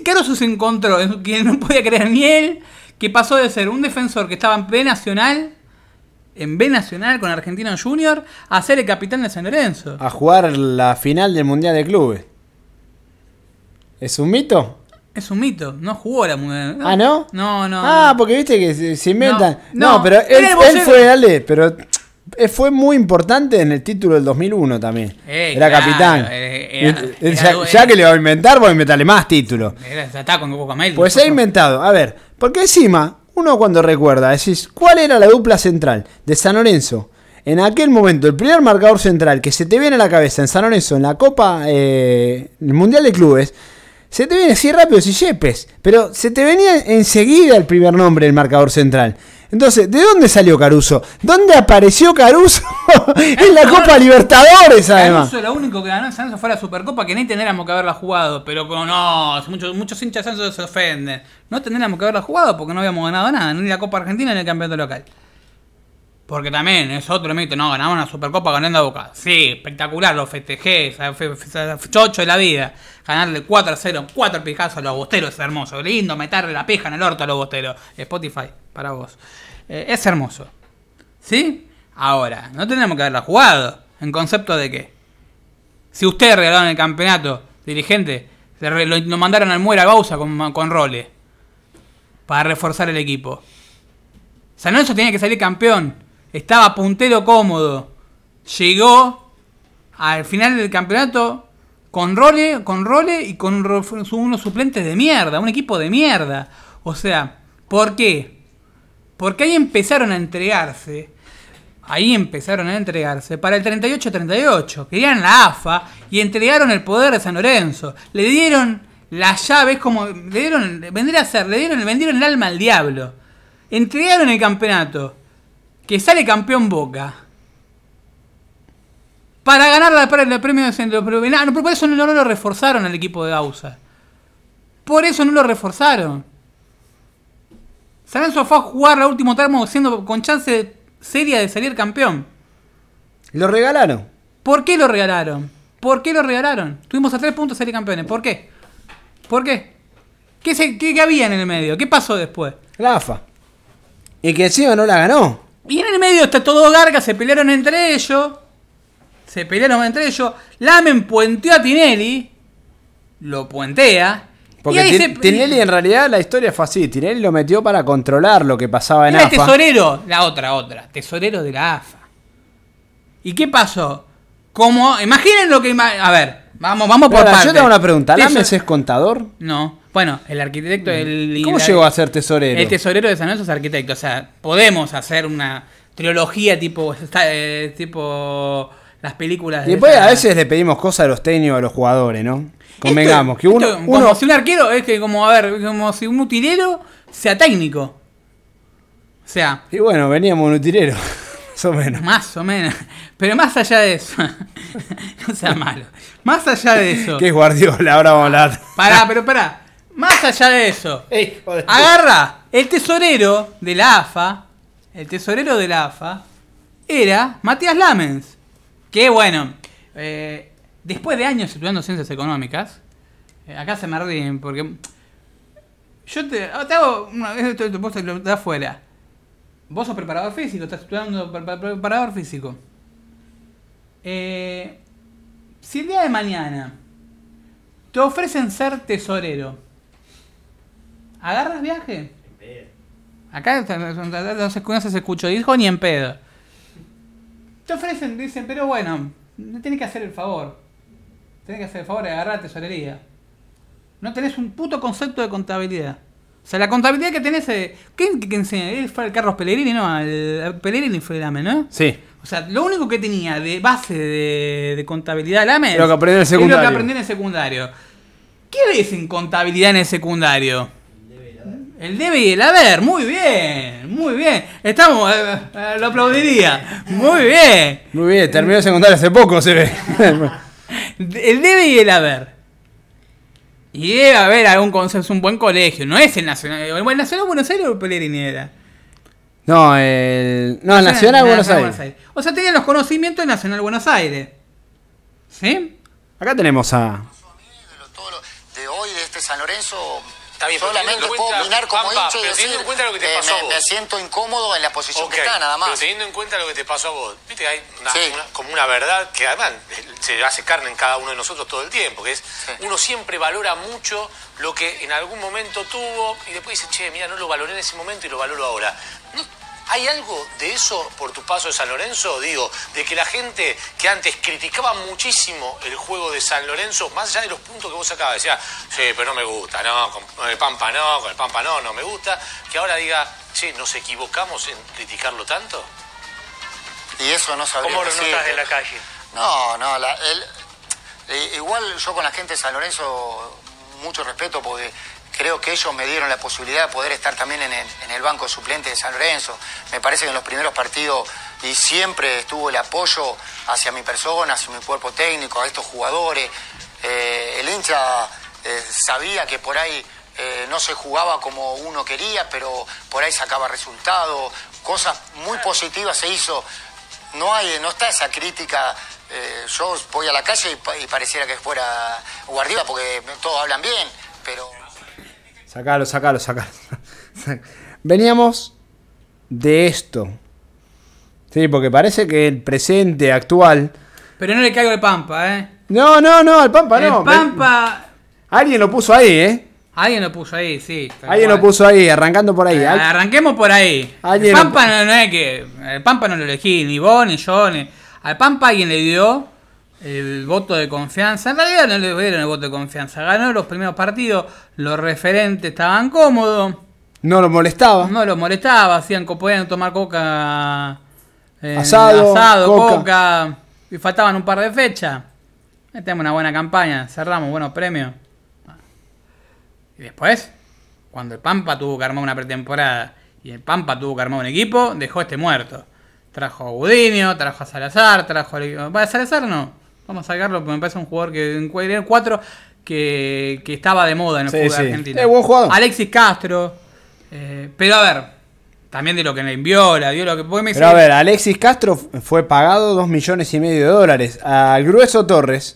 Caruso se encontró, en que no podía creer ni él, que pasó de ser un defensor que estaba en B Nacional, en B Nacional con Argentino Junior, a ser el capitán de San Lorenzo.
A jugar la final del Mundial de Clubes. ¿Es un mito?
Es un mito, no jugó la mundial.
Ah, ¿no?
No, no.
Ah, porque viste que se, se inventan.
No,
No,
no,
pero él, fue, dale, pero fue muy importante en el título del 2001 también.
Eh,
era
claro,
capitán.
eh, era- era
ya, que le va a inventar, voy a inventarle más títulos.
Era ataca con Coco Camel.
Pues se ha inventado. A ver, porque encima, uno cuando recuerda, decís, ¿cuál era la dupla central de San Lorenzo? En aquel momento, el primer marcador central que se te viene a la cabeza en San Lorenzo, en la Copa, eh, el Mundial de Clubes, se te viene así rápido, si Yepes, pero se te venía enseguida el primer nombre del marcador central. Entonces, ¿de dónde salió Caruso? ¿Dónde apareció Caruso? en la Copa Libertadores, además.
Caruso lo único que ganó en San Lorenzo fue la Supercopa, que ni tendríamos que haberla jugado. Pero como no, muchos, muchos hinchas de San Lorenzo se ofenden. No tendríamos que haberla jugado porque no habíamos ganado nada, ni la Copa Argentina ni el campeonato local. Porque también es otro mito, no, ganamos una Supercopa ganando a Boca. Sí, espectacular, lo festejé, chocho de la vida. Ganarle 4 a 0, 4 pijazos a los bosteros es hermoso. Lindo meterle la pija en el orto a los bosteros. Spotify, para vos. Eh, es hermoso. ¿Sí? Ahora, no tenemos que haberla jugado. ¿En concepto de qué? Si ustedes regalaron el campeonato, dirigente, lo, mandaron al Muera Bausa con, con Role. Para reforzar el equipo. San Lorenzo tenía que salir campeón. Estaba puntero cómodo. Llegó al final del campeonato con role, con role y con unos suplentes de mierda, un equipo de mierda. O sea, ¿por qué? Porque ahí empezaron a entregarse. Ahí empezaron a entregarse para el 38-38. Querían la AFA y entregaron el poder de San Lorenzo. Le dieron las llaves como. Le dieron. Vendría a ser, le dieron, vendieron el alma al diablo. Entregaron el campeonato. Que sale campeón Boca. Para ganar la, el premio de centro. Pero, no, no, por eso no, no lo reforzaron al equipo de Ausa. Por eso no lo reforzaron. San fue a jugar la último tramo siendo con chance seria de salir campeón.
Lo regalaron.
¿Por qué lo regalaron? ¿Por qué lo regalaron? Tuvimos a tres puntos de salir campeones. ¿Por qué? ¿Por qué? ¿Qué, se, qué, qué había en el medio? ¿Qué pasó después?
La AFA. Y que encima no la ganó.
Y en el medio está todo Garga, se pelearon entre ellos. Se pelearon entre ellos. Lamen puenteó a Tinelli. Lo puentea.
Porque
se-
Tinelli en realidad la historia fue así. Tinelli lo metió para controlar lo que pasaba en
Era
AFA.
tesorero, la otra, otra, tesorero de la AFA. ¿Y qué pasó? Como, imaginen lo que... A ver, vamos, vamos por
Ahora,
partes.
yo te hago una pregunta. ¿Lames es contador?
No, bueno, el arquitecto... El,
¿Cómo llegó a ser tesorero?
El tesorero de San Lorenzo es arquitecto. O sea, podemos hacer una trilogía tipo... eh, tipo las películas
Y
de
después
esa-
a veces le pedimos cosas a los técnicos, a los jugadores, ¿no? Convengamos, que uno,
esto,
uno
como si un arquero es que como a ver como si un utilero sea técnico o sea
Y bueno, veníamos un utilero, más o menos.
más o menos pero más allá de eso no sea malo más allá de eso
¿Qué es Guardiola? Ahora vamos a hablar.
pará pero pará más allá de eso.
Ey, joder.
agarra el tesorero de la AFA el tesorero de la AFA era Matías Lamens que bueno eh, después de años estudiando ciencias económicas eh, acá se me ríen porque yo te, te hago una vez lo de afuera vos sos preparador físico estás estudiando pre- pre- preparador físico. Eh, si el día de mañana te ofrecen ser tesorero ¿Agarras viaje? Acá no se, no se escuchó, dijo ni en pedo. Te ofrecen, dicen, pero bueno, no tenés que hacer el favor. Tenés que hacer el favor de agarrar tesorería. No tenés un puto concepto de contabilidad. O sea, la contabilidad que tenés. eh, ¿Quién que enseña? Él fue el Carlos Pellegrini, no, el Pellegrini fue el AME, ¿no?
Sí.
O sea, lo único que tenía de base de, de contabilidad el AME
Lo que aprendió en el
es lo
secundario.
que aprendió en el secundario. ¿Qué ves en contabilidad en el secundario? El debe y el haber, muy bien, muy bien. Estamos, eh, eh, lo aplaudiría. Muy bien.
Muy bien, terminó el secundario hace poco, se ve.
El debe y el haber. Y debe haber algún consenso, un buen colegio. No es el Nacional. ¿El Nacional de Buenos Aires o Pellegrini era?
no, el. No, el Nacional de Buenos Aires.
O sea, tenían los conocimientos del Nacional de Buenos Aires. ¿Sí?
Acá tenemos a.
de hoy de este San Lorenzo
bien,
solamente puedo
cuenta,
opinar como
Pampa,
hincha y
pero
decir
teniendo en cuenta lo que te
eh,
pasó a
me,
vos.
me siento incómodo en la posición que está, nada más.
Pero teniendo en cuenta lo que te pasó a vos, viste hay una-
Sí.
una- como una verdad que además eh, se hace carne en cada uno de nosotros todo el tiempo, que es uno siempre valora mucho lo que en algún momento tuvo y después dice, che, mira, no lo valoré en ese momento y lo valoro ahora. ¿No- ¿Hay algo de eso por tu paso de San Lorenzo? Digo, de que la gente que antes criticaba muchísimo el juego de San Lorenzo, más allá de los puntos que vos sacabas, decía, sí, pero no me gusta, no, con el Pampa no, con el Pampa no, no me gusta, que ahora diga, che, ¿nos equivocamos en criticarlo tanto?
Y eso no sabría
¿Cómo lo
decirte.
notas en la calle?
No, no, la- el- eh, igual yo con la gente de San Lorenzo mucho respeto porque creo que ellos me dieron la posibilidad de poder estar también en el, en el banco suplente de San Lorenzo. Me parece que en los primeros partidos y siempre estuvo el apoyo hacia mi persona, hacia mi cuerpo técnico, a estos jugadores. Eh, el hincha eh, sabía que por ahí eh, no se jugaba como uno quería, pero por ahí sacaba resultados, cosas muy positivas se hizo no hay, no está esa crítica. yo voy a la calle y, y pareciera que fuera Guardiola porque todos hablan bien, pero
Sacalo, sacalo, sacalo. Veníamos de esto. Sí, porque parece que el presente actual.
Pero no le caigo el Pampa, ¿eh?
No, no, no, el Pampa
el
no.
Pampa.
Alguien lo puso ahí, ¿eh?
Alguien lo puso ahí, sí.
Alguien
cual.
lo puso ahí, arrancando por ahí. Al-
Arranquemos por ahí. El
lo
Pampa no, no es que. El Pampa no lo elegí, ni vos, ni yo, ni. Al Pampa alguien le dio el voto de confianza. En realidad no le dieron el voto de confianza. Ganó los primeros partidos, los referentes estaban cómodos.
No lo molestaba.
No lo molestaba, hacían podían tomar coca. eh,
Asado,
asado,
coca.
coca. Y faltaban un par de fechas. Tenemos una buena campaña, cerramos buenos premios. Y después, cuando el Pampa tuvo que armar una pretemporada y el Pampa tuvo que armar un equipo, dejó este muerto. Trajo a Gudiño, trajo a Salazar, trajo al ¿Va a Salazar no? Vamos a sacarlo porque me parece un jugador que en cu- en cuatro que, que estaba de moda en el
Sí,
fútbol
sí.
argentino.
Es buen jugador.
Alexis Castro. Eh, pero a ver, también de lo que le enviola, dio lo que me
Pero a ver, Alexis Castro fue pagado 2 millones y medio de dólares. Al Grueso Torres,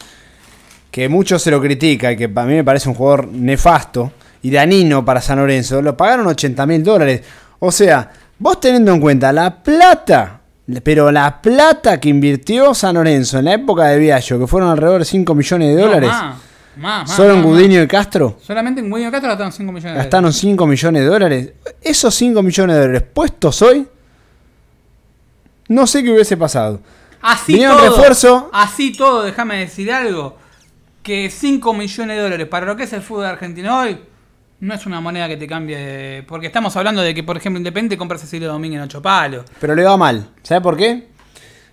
que mucho se lo critica y que para mí me parece un jugador nefasto, y Danino para San Lorenzo, lo pagaron 80 mil dólares. O sea, vos teniendo en cuenta la plata, pero la plata que invirtió San Lorenzo en la época de Viallo, que fueron alrededor de 5 millones de
No,
dólares,
más, más, más,
solo en
más, más.
Gudiño y Castro,
Solamente en Gudiño Castro gastaron 5 millones de
gastaron 5 millones de dólares. Esos 5 millones de dólares puestos hoy, no sé qué hubiese pasado.
Así
Vinieron
todo,
refuerzo.
Así todo, déjame decir algo. Que 5 millones de dólares para lo que es el fútbol argentino hoy no es una moneda que te cambie. de- Porque estamos hablando de que, por ejemplo, Independiente compra a Cecilio Domínguez en 8 palos.
Pero le va mal. ¿Sabe por qué?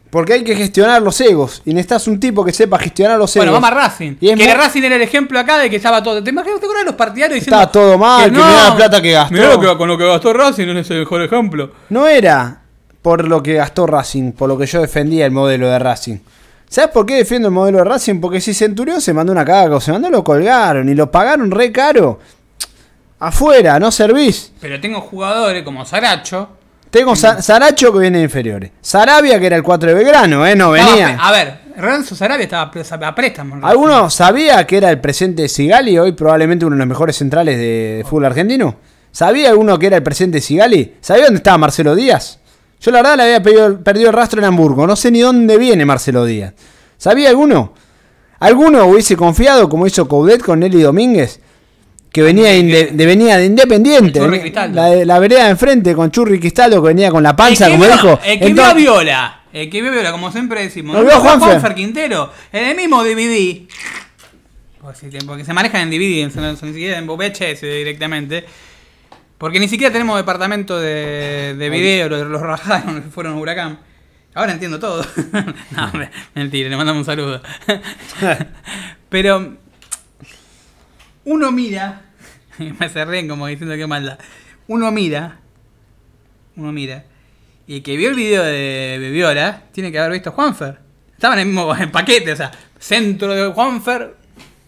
Porque hay que gestionar los egos. Y necesitas un tipo que sepa gestionar los egos.
Bueno, vamos a Racing.
Y es
que
muy-
Racing era el ejemplo acá de que estaba todo. ¿Te imaginas? ¿Te acuerdas de los partidarios diciendo
Estaba todo mal, que mirá la plata que gastó.
mirá lo que- con lo que gastó Racing no es el mejor ejemplo.
No era por lo que gastó Racing, por lo que yo defendía el modelo de Racing. ¿Sabes por qué defiendo el modelo de Racing? Porque si Centurión se mandó una caga o se mandó, lo colgaron y lo pagaron re caro. Afuera, no servís.
Pero tengo jugadores como Saracho.
Tengo Sa- Saracho que viene de inferiores. Sarabia que era el 4 de Belgrano, ¿eh? No venía.
a ver, Renzo Sarabia estaba a préstamo.
¿Alguno sabía que era el presente de Sigali, hoy probablemente uno de los mejores centrales de, de fútbol argentino? ¿Sabía alguno que era el presente de Sigali? ¿Sabía dónde estaba Marcelo Díaz? Yo la verdad le había pedido- perdido el rastro en Hamburgo, no sé ni dónde viene Marcelo Díaz. ¿Sabía alguno? ¿Alguno hubiese confiado como hizo Coudet con Nelly Domínguez? Que venía, inde- de, venía de Independiente, venía- la, de- la vereda de enfrente con Churri Cristaldo que venía con la panza, como
vio,
dijo.
El que
Entonces-
vio a Viola. El que vio a Viola, como siempre decimos.
Lo
¿no?
vio
Fue
Juanfer.
Quintero. En el mismo DVD. Porque, se manejan en DVD, ni siquiera en VHS directamente. Porque ni siquiera tenemos departamento de, de video, los, los rajaron, fueron a huracán. Ahora entiendo todo. no, mentira, le mandamos un saludo. Pero uno mira, me se ríen como diciendo que maldad. Uno mira, uno mira, y el que vio el video de Viola tiene que haber visto Juanfer. Estaban en el mismo paquete, o sea, centro de Juanfer.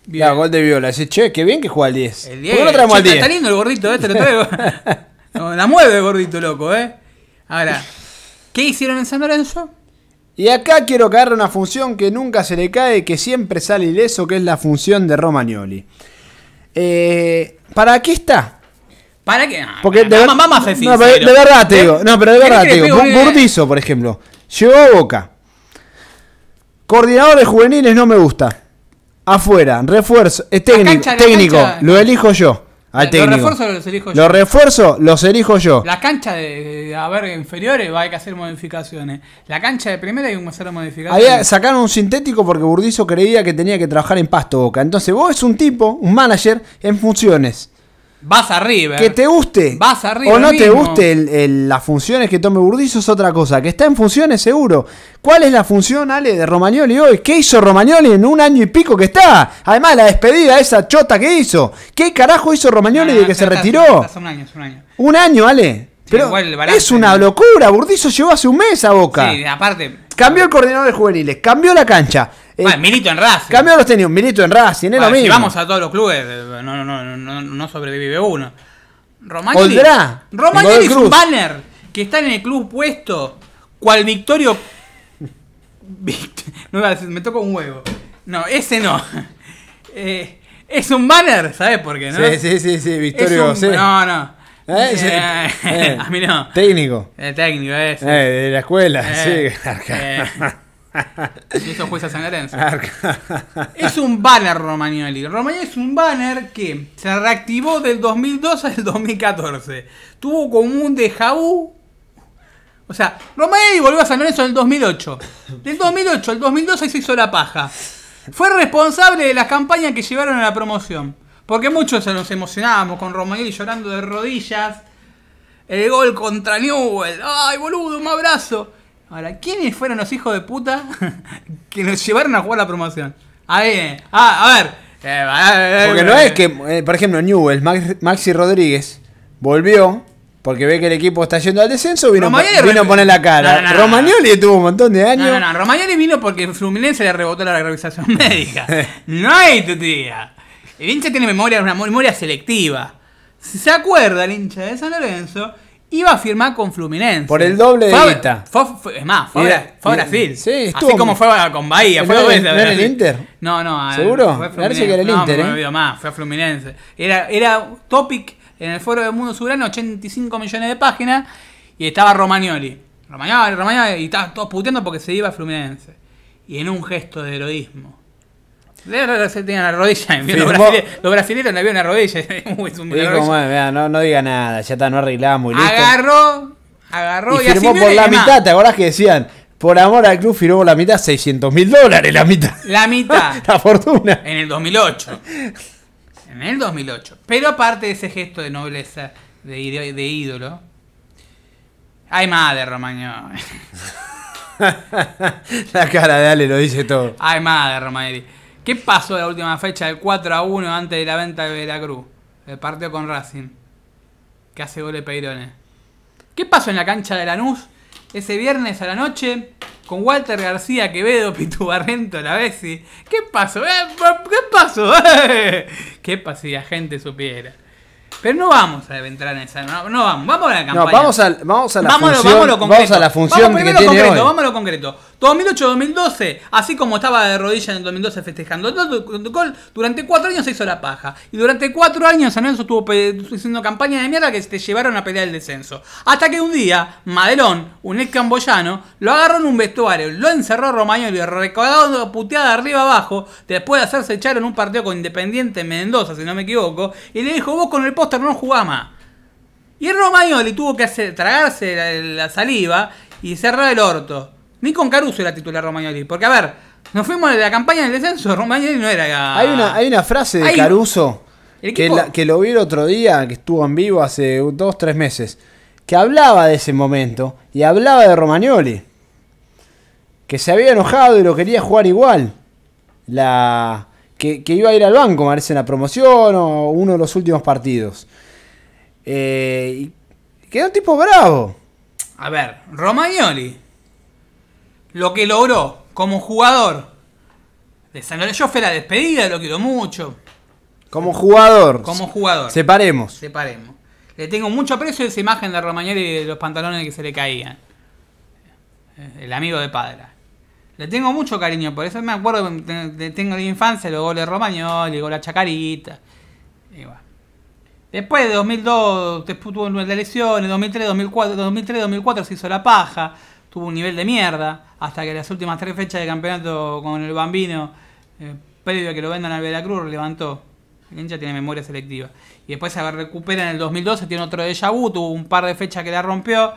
Ya, gol de Viola. Dice, che, qué bien que juega al 10.
El
¿Por
10.
qué no traemos
Che,
al 10?
Está lindo el gordito, este lo traigo. No, La mueve el gordito, loco, ¿eh? Ahora, ¿qué hicieron en San Lorenzo?
Y acá quiero caerle una función que nunca se le cae, que siempre sale ileso, que es la función de Romagnoli. Eh, ¿Para qué está?
¿Para qué? No,
Porque de, ver- no, pero de verdad te digo, no, pero de
¿Querés
verdad te digo,
un-
Burdizo, por ejemplo, llegó a Boca. Coordinador de juveniles no me gusta. Afuera, refuerzo, es técnico,
cancha,
técnico, lo elijo yo. Al
Los refuerzos los elijo yo.
Los refuerzos los elijo yo.
La cancha de, haber inferiores va a hacer modificaciones. La cancha de primera hay que hacer modificaciones.
Había, sacaron un sintético porque Burdizo creía que tenía que trabajar en pasto Boca. Entonces vos es un tipo, un manager en funciones.
Vas arriba.
Que te guste
Vas arriba
o no te guste el- el- las funciones que tome Burdizo es otra cosa. Que está en funciones seguro. ¿Cuál es la función, Ale, de Romagnoli hoy? ¿Qué hizo Romagnoli en un año y pico que está? Además, la despedida esa chota que hizo. ¿Qué carajo hizo Romagnoli de que se retiró?
Hace un año, hace un año.
Un año, Ale. Pero
igual el balance-
es una locura. Burdizo llegó hace un mes a Boca.
Sí, aparte.
Cambió el coordinador de juveniles, cambió la cancha. eh,
Bueno, Milito en Racing.
cambió los técnicos, Milito en Racing, es lo mismo.
Si vamos a todos los clubes, eh, no, no, no, no, no sobrevive uno. Romagnoli, Romagnoli es un banner que está en el club puesto, cual Victorio. No, me toca un huevo. No, ese no. Eh, es un banner, ¿sabes por qué? No?
Sí, sí, sí, sí, Victorio,
Es un-
sí.
No, no.
Eh, sí.
Eh,
Eh,
a mí no.
Técnico.
El técnico ese.
Eh, de la escuela,
Eh,
sí.
eh. San Lorenzo. Es un banner Romagnoli. Romagnoli es un banner que se reactivó del 2002 al 2014. Tuvo como un déjà vu. O sea, Romagnoli volvió a San Lorenzo en el 2008. Del 2008 al 2012 se hizo la paja. Fue responsable de las campañas que llevaron a la promoción. Porque muchos nos emocionábamos con Romagnoli llorando de rodillas. El gol contra Newell. ¡Ay, boludo, un abrazo! Ahora, ¿quiénes fueron los hijos de puta que nos llevaron a jugar la promoción? A ver, a ver. Eh,
Porque no es que, eh, por ejemplo, Newell, Max- Maxi Rodríguez, volvió porque ve que el equipo está yendo al descenso, vino,
Romagnoli
vino a poner la cara.
No, no, no,
Romagnoli tuvo un montón de años.
No, no, no. Romagnoli vino porque Fluminense le rebotó la revisación médica. no hay tu tía. El hincha tiene memoria, una memoria selectiva. si se acuerda el hincha de San Lorenzo, iba a firmar con Fluminense.
Por el doble de
Fue a-
guita.
fue- fue- es más, fue, a- fue Brasil.
sí,
Así
estuvo-
como fue a- con Bahía. Fue
¿No era- el. Inter?
No, no.
¿Seguro?
Fue
Me parece que era el
no,
Inter,
me
¿eh?
olvido más, fue a Fluminense. Era, era topic en el foro del mundo soberano, 85 millones de páginas, y estaba Romagnoli. Romagnoli, Romagnoli, y estaban todos puteando porque se iba a Fluminense. Y en un gesto de heroísmo. Tenía la rodilla, los, brasileños le vieron la rodilla. Uy, es un- la
Dijo,
rodilla.
"Bueno, mira, no, no diga nada, ya está, no arreglamos listo.
Agarró, agarró
y
y,
firmó
así
por la
más,
mitad, ¿te acordás que decían? Por amor al club firmó por la mitad, 600 mil dólares la mitad.
La mitad.
la fortuna.
En el 2008. En el 2008. Pero aparte de ese gesto de nobleza, de, ídolo, hay más de Romagnoli.
la cara de Ale lo dice todo.
Hay más de Romagnoli. ¿Qué pasó la última fecha del 4 a 1 antes de la venta de Veracruz? El partido con Racing. Que hace goles Peirone. ¿Qué pasó en la cancha de Lanús ese viernes a la noche con Walter García, Quevedo, Pitu Barrento, la Bessi? ¿Qué pasó? Eh, ¿Qué pasó? ¿Qué pasó si la gente supiera? Pero no vamos a entrar en esa. No, no vamos. Vamos a la campaña.
No, vamos a, vamos a la
Vámonos,
función.
vámonos
vamos a la función
Vamos
que tiene
concreto,
hoy.
Vamos a lo concreto. 2008-2012, así como estaba de rodilla en el 2012 festejando el gol, durante cuatro años se hizo la paja. Y durante cuatro años San Lorenzo estuvo haciendo campaña de mierda que te llevaron a pelear el descenso. Hasta que un día, Madelón, un ex camboyano, lo agarró en un vestuario, lo encerró Romagnoli, recaudando puteada arriba abajo, después de hacerse echar en un partido con Independiente en Mendoza, si no me equivoco, y le dijo, vos con el póster no jugás más. Y Romagnoli tuvo que hacer, tragarse la, la saliva y cerrar el orto. Ni con Caruso era titular Romagnoli. Porque, a ver, nos fuimos de la campaña del descenso, Romagnoli no era...
Hay una, hay una frase de
Hay-
Caruso que,
equipo-
la- que lo vi el otro día, que estuvo en vivo hace dos, tres meses, que hablaba de ese momento y hablaba de Romagnoli. Que se había enojado y lo quería jugar igual. La, que, que iba a ir al banco, me parece, en la promoción o uno de los últimos partidos. Eh, y quedó un tipo bravo.
A ver, Romagnoli, lo que logró como jugador de San Lorenzo, yo fue la despedida, lo quiero mucho.
Como jugador.
Como jugador.
Separemos.
Separemos. Le tengo mucho aprecio a esa imagen de Romagnoli de los pantalones que se le caían. Eh, El amigo de Padra. Le tengo mucho cariño, por eso me acuerdo, de- tengo de infancia los goles de Romagnoli, gol a Chacarita. Y bueno. Después de 2002 después tuvo las lesiones, 2003, 2004, 2003, 2004 se hizo la paja, tuvo un nivel de mierda, hasta que las últimas tres fechas de campeonato con el Bambino, eh, previo a que lo vendan al Veracruz, levantó. El hincha tiene memoria selectiva. Y después se recupera en el 2012, tiene otro de vu, tuvo un par de fechas que la rompió,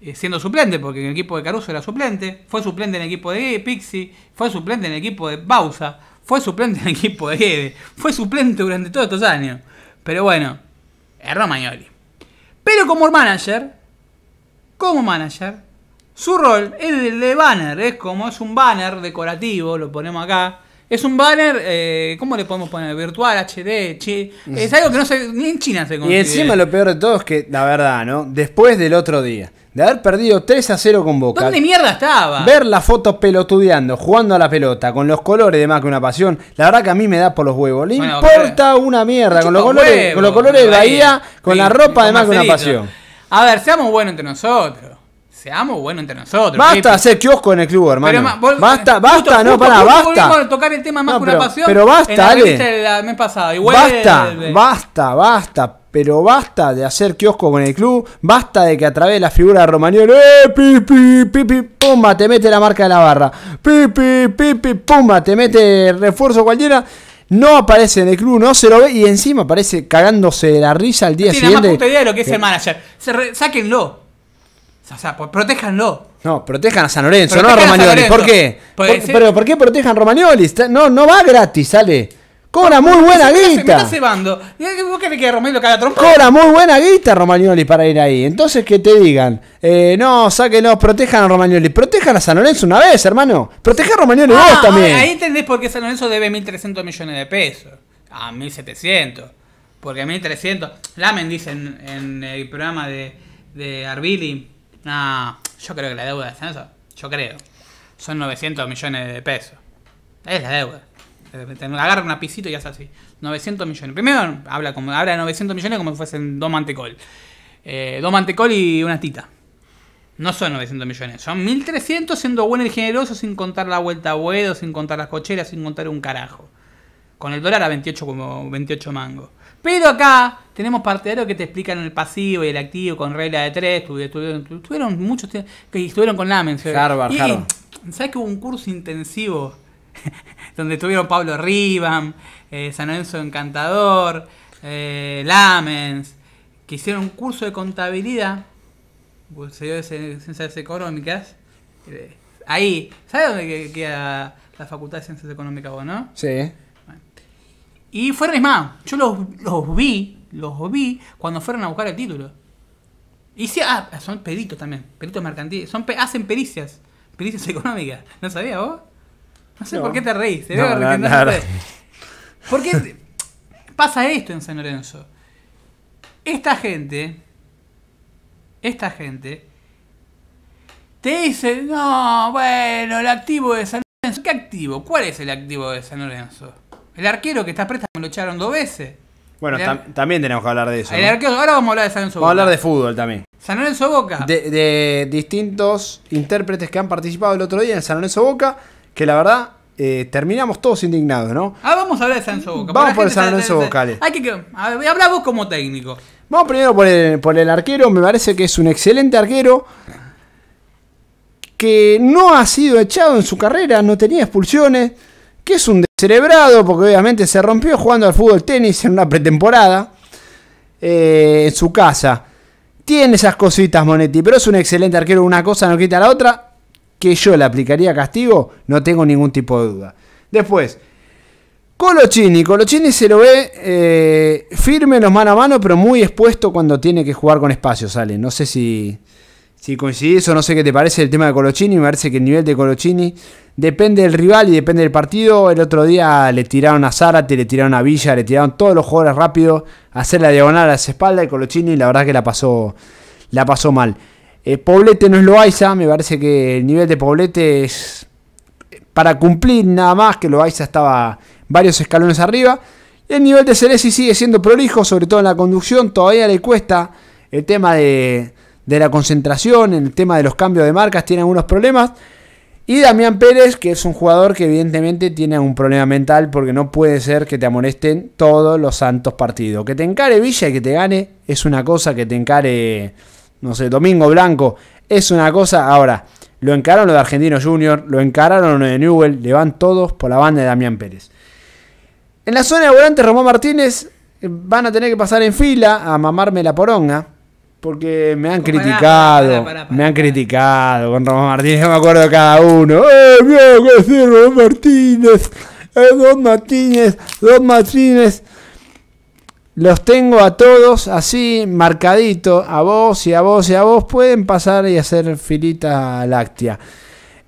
eh, siendo suplente, porque en el equipo de Caruso era suplente, fue suplente en el equipo de Pixi, fue suplente en el equipo de Bausa, fue suplente en el equipo de Guede, fue suplente durante todos estos años. Pero bueno, es Romagnoli. Pero como manager, como manager, su rol es el de banner, es como es un banner decorativo, lo ponemos acá. Es un banner, eh, ¿cómo le podemos poner? Virtual, HD, chi. Es algo que no se, ni en China se
Y
consigue.
encima lo peor de todo es que, la verdad, ¿no? Después del otro día, de haber perdido 3 a 0 con Boca,
¿Dónde mierda estaba?
ver la foto pelotudeando, jugando a la pelota, con los colores de más que una pasión, la verdad que a mí me da por los huevos. Le
Bueno,
importa una mierda, con los colores, con los colores de Bahía, con
Sí,
la ropa de más que una pasión.
A ver, seamos buenos entre nosotros. Seamos buenos entre nosotros.
Basta hacer kiosco en el club, hermano.
Pero, ma- vos-
basta,
justo-
basta, no,
justo-
pará,
justo
basta.
volvimos a tocar el tema más
No,
que
pero-
una pasión.
pero basta,
en la la mes pasada. Y
Basta, basta, basta, pero basta de hacer kiosco con el club, basta de que a través de la figura de Romagnoli, ¡eh, pipi, pipi, pumba, te mete la marca de la barra, pipi, pipi, pumba, te mete refuerzo cualquiera, no aparece en el club, no se lo ve y encima aparece cagándose de la risa al día
Tiene más
siguiente.
puta idea de lo que es el manager. Se re- sáquenlo. O sea, pues, protéjanlo.
No, protejan a San Lorenzo,
Protejan
no a Romagnoli. ¿Por qué?
Porque
Por-
si-
pero ¿por qué protejan a Romagnoli? No, no va gratis, sale. Cobra muy buena
Me está- Me
guita.
está cebando. ¿Y ¿Vos querés que Romero caga trompa?
Cobra muy buena guita Romagnoli para ir ahí. Entonces que te digan, eh, no, sáquenos, protejan a Romagnoli. Protejan a San Lorenzo una vez, hermano. Protege a Romagnoli
Ah,
vos también.
Ahí entendés por qué San Lorenzo debe 1.300 millones de pesos. A 1.700. Porque 1.300. Lamen dice en, en el programa de, de Arbili. No, yo creo que la deuda de Lorenzo. Yo creo. Son 900 millones de pesos. Es la deuda. te agarra un lapicito y hace así. 900 millones. Primero habla, como, habla de 900 millones como si fuesen dos mantecol. Eh, dos mantecol y una tita. No son 900 millones, son 1300 siendo bueno y generoso sin contar la vuelta a Buedo, sin contar las cocheras, sin contar un carajo. Con el dólar a 28 como 28 mangos. Pero acá tenemos partidarios que te explican el pasivo y el activo con regla de tres. tuvi- Tuvieron, tu- tuvieron muchos que estuvieron con Lamens. eh.
Harvard,
Y-
Harvard.
¿Sabes que hubo un curso intensivo donde estuvieron Pablo Ribam, eh, San Lorenzo Encantador, eh, Lamens, que hicieron un curso de contabilidad, pues, se dio de ciencias económicas. eh, Ahí, ¿sabes dónde que- queda la Facultad de Ciencias Económicas vos, no?
Sí.
Y fueron, es más, yo los, los vi, los vi cuando fueron a buscar el título. Y sí, ah, son peritos también, peritos mercantiles, son pe- hacen pericias, pericias económicas. ¿No sabías vos? No sé
No.
por qué te reís, te
No,
veo no
la
sé.
verdad.
¿Por qué pasa esto en San Lorenzo? Esta gente, esta gente, te dice, no, bueno, el activo de San Lorenzo. ¿Qué activo? ¿Cuál es el activo de San Lorenzo? El arquero que está préstamo lo echaron dos veces.
Bueno, tam- también tenemos que hablar de eso.
El
¿no?
arquero, ahora vamos a hablar de San Lorenzo
Vamos a hablar
Boca.
de fútbol también.
San Lorenzo Boca.
De, de distintos intérpretes que han participado el otro día en San Lorenzo Boca, que la verdad eh, terminamos todos indignados, ¿no?
Ah, vamos a hablar de San Lorenzo Boca.
Vamos por el San Lorenzo Boca.
Hay que, que- a ver, habla vos como técnico.
Vamos primero por el, por el arquero, me parece que es un excelente arquero que no ha sido echado en su carrera, no tenía expulsiones, que es un descerebrado porque obviamente se rompió jugando al fútbol tenis en una pretemporada eh, en su casa. Tiene esas cositas Monetti, pero es un excelente arquero, una cosa no quita la otra, que yo le aplicaría castigo, no tengo ningún tipo de duda. Después, Colochini, Colochini se lo ve eh, firme en los mano a mano, pero muy expuesto cuando tiene que jugar con espacio, sale. No sé si, si coincidís o no sé qué te parece el tema de Colochini. Me parece que el nivel de Colochini depende del rival y depende del partido. El otro día le tiraron a Zárate, le tiraron a Villa, le tiraron todos los jugadores rápidos a hacer la diagonal a las espaldas y Colochini la verdad que la pasó, la pasó mal. Eh, Poblete no es Loaiza, me parece que el nivel de Poblete es para cumplir nada más que Loaiza estaba varios escalones arriba. El nivel de Celesi sigue siendo prolijo, sobre todo en la conducción. Todavía le cuesta el tema de, de la concentración, el tema de los cambios de marcas, tiene algunos problemas. Y Damián Pérez, que es un jugador que evidentemente tiene un problema mental porque no puede ser que te amonesten todos los santos partidos. Que te encare Villa y que te gane es una cosa, que te encare, no sé, Domingo Blanco es una cosa. Ahora, lo encararon los de Argentino Junior, lo encararon los de Newell, le van todos por la banda de Damián Pérez. En la zona de volante, Román Martínez eh, van a tener que pasar en fila a mamarme la poronga. Porque me han
Pará,
criticado,
pará, pará, pará,
me han criticado con Román Martínez, yo me acuerdo de cada uno. ¡Eh, mira que sí, Román Martínez! ¡Eh, Don Martínez! ¡Don Martínez! Los tengo a todos así marcadito, a vos y a vos y a vos. Pueden pasar y hacer filita láctea.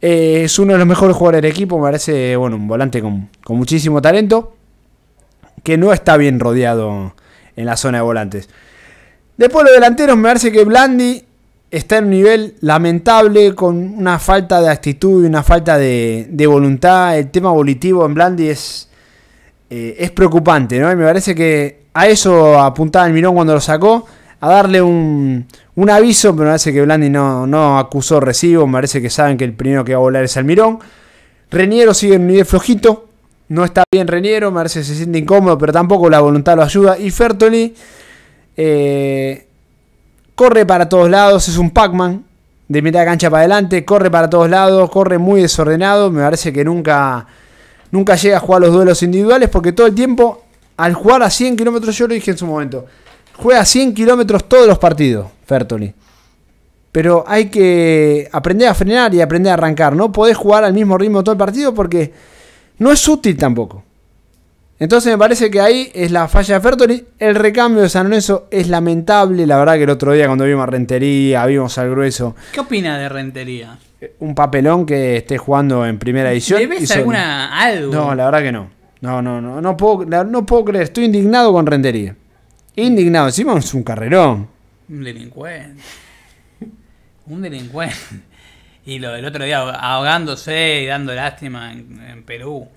Eh, es uno de los mejores jugadores del equipo, me parece bueno, un volante con, con muchísimo talento. Que no está bien rodeado en la zona de volantes. Después los delanteros, me parece que Blandi está en un nivel lamentable, con una falta de actitud y una falta de, voluntad. El tema volitivo en Blandi es, eh, es preocupante, ¿no? Y me parece que a eso apuntaba el Mirón cuando lo sacó, a darle un, un aviso, pero me parece que Blandi no, no acusó recibo, me parece que saben que el primero que va a volar es Almirón. Reniero sigue en un nivel flojito, no está bien Reniero, me parece que se siente incómodo, pero tampoco la voluntad lo ayuda. Y Fertoli eh, corre para todos lados, es un Pac-Man de mitad de cancha para adelante, corre para todos lados, corre muy desordenado, me parece que nunca, nunca llega a jugar los duelos individuales porque todo el tiempo, al jugar a 100 kilómetros, yo lo dije en su momento, juega a 100 kilómetros todos los partidos, Fertoli. Pero hay que aprender a frenar y aprender a arrancar. No podés jugar al mismo ritmo todo el partido porque no es útil tampoco. Entonces me parece que ahí es la falla de Fertoli. El recambio de San Lorenzo es lamentable. La verdad que el otro día cuando vimos a Rentería, vimos al grueso,
¿Qué opina de Rentería?
un papelón que esté jugando en primera edición.
¿Le ves
son-
alguna algo?
No, la verdad que no. No, no, no. No puedo, no puedo creer. Estoy indignado con Rentería. Indignado. Encima es un carrerón.
Un delincuente. Un delincuente. Y lo del otro día ahogándose y dando lástima en, en Perú.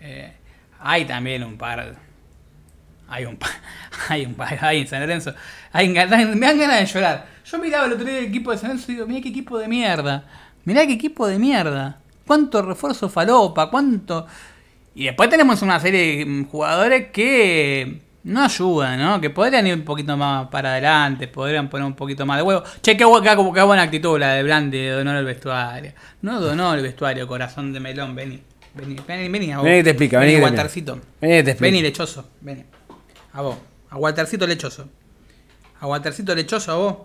Eh, Hay también un par. Hay un par. Hay un par. Hay en San Lorenzo. Me dan ganas de llorar. Yo miraba el otro día el equipo de San Lorenzo y digo, mirá qué equipo de mierda. Mirá qué equipo de mierda. Cuánto refuerzo falopa, cuánto. Y después tenemos una serie de jugadores que no ayudan, ¿no? Que podrían ir un poquito más para adelante, podrían poner un poquito más de huevo. Che, qué, qué, qué buena actitud la de Blandi donar el vestuario. No donó el vestuario, corazón de melón, vení. Vení, vení, vení a vos.
Vení que te explica, vení. Vení que te explica.
Vení, lechoso, vení. A vos. A Waltercito lechoso. A Waltercito lechoso, a vos.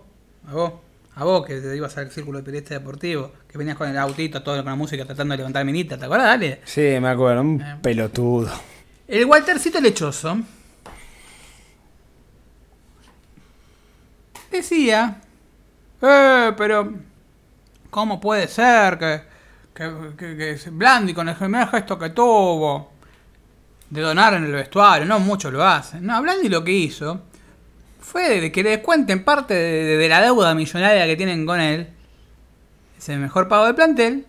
A vos. A vos que te ibas al círculo de periodista deportivo, que venías con el autito, todo con la música tratando de levantar minita, ¿te acuerdas? Dale.
Sí, me acuerdo, un
Eh.
pelotudo.
El Waltercito lechoso decía, eh, pero ¿cómo puede ser que, que, que, que Blandi con el primer gesto que tuvo de donar en el vestuario, no muchos lo hacen. No, Blandi lo que hizo fue de que le descuenten parte de, la deuda millonaria que tienen con él. Es el mejor pago del plantel.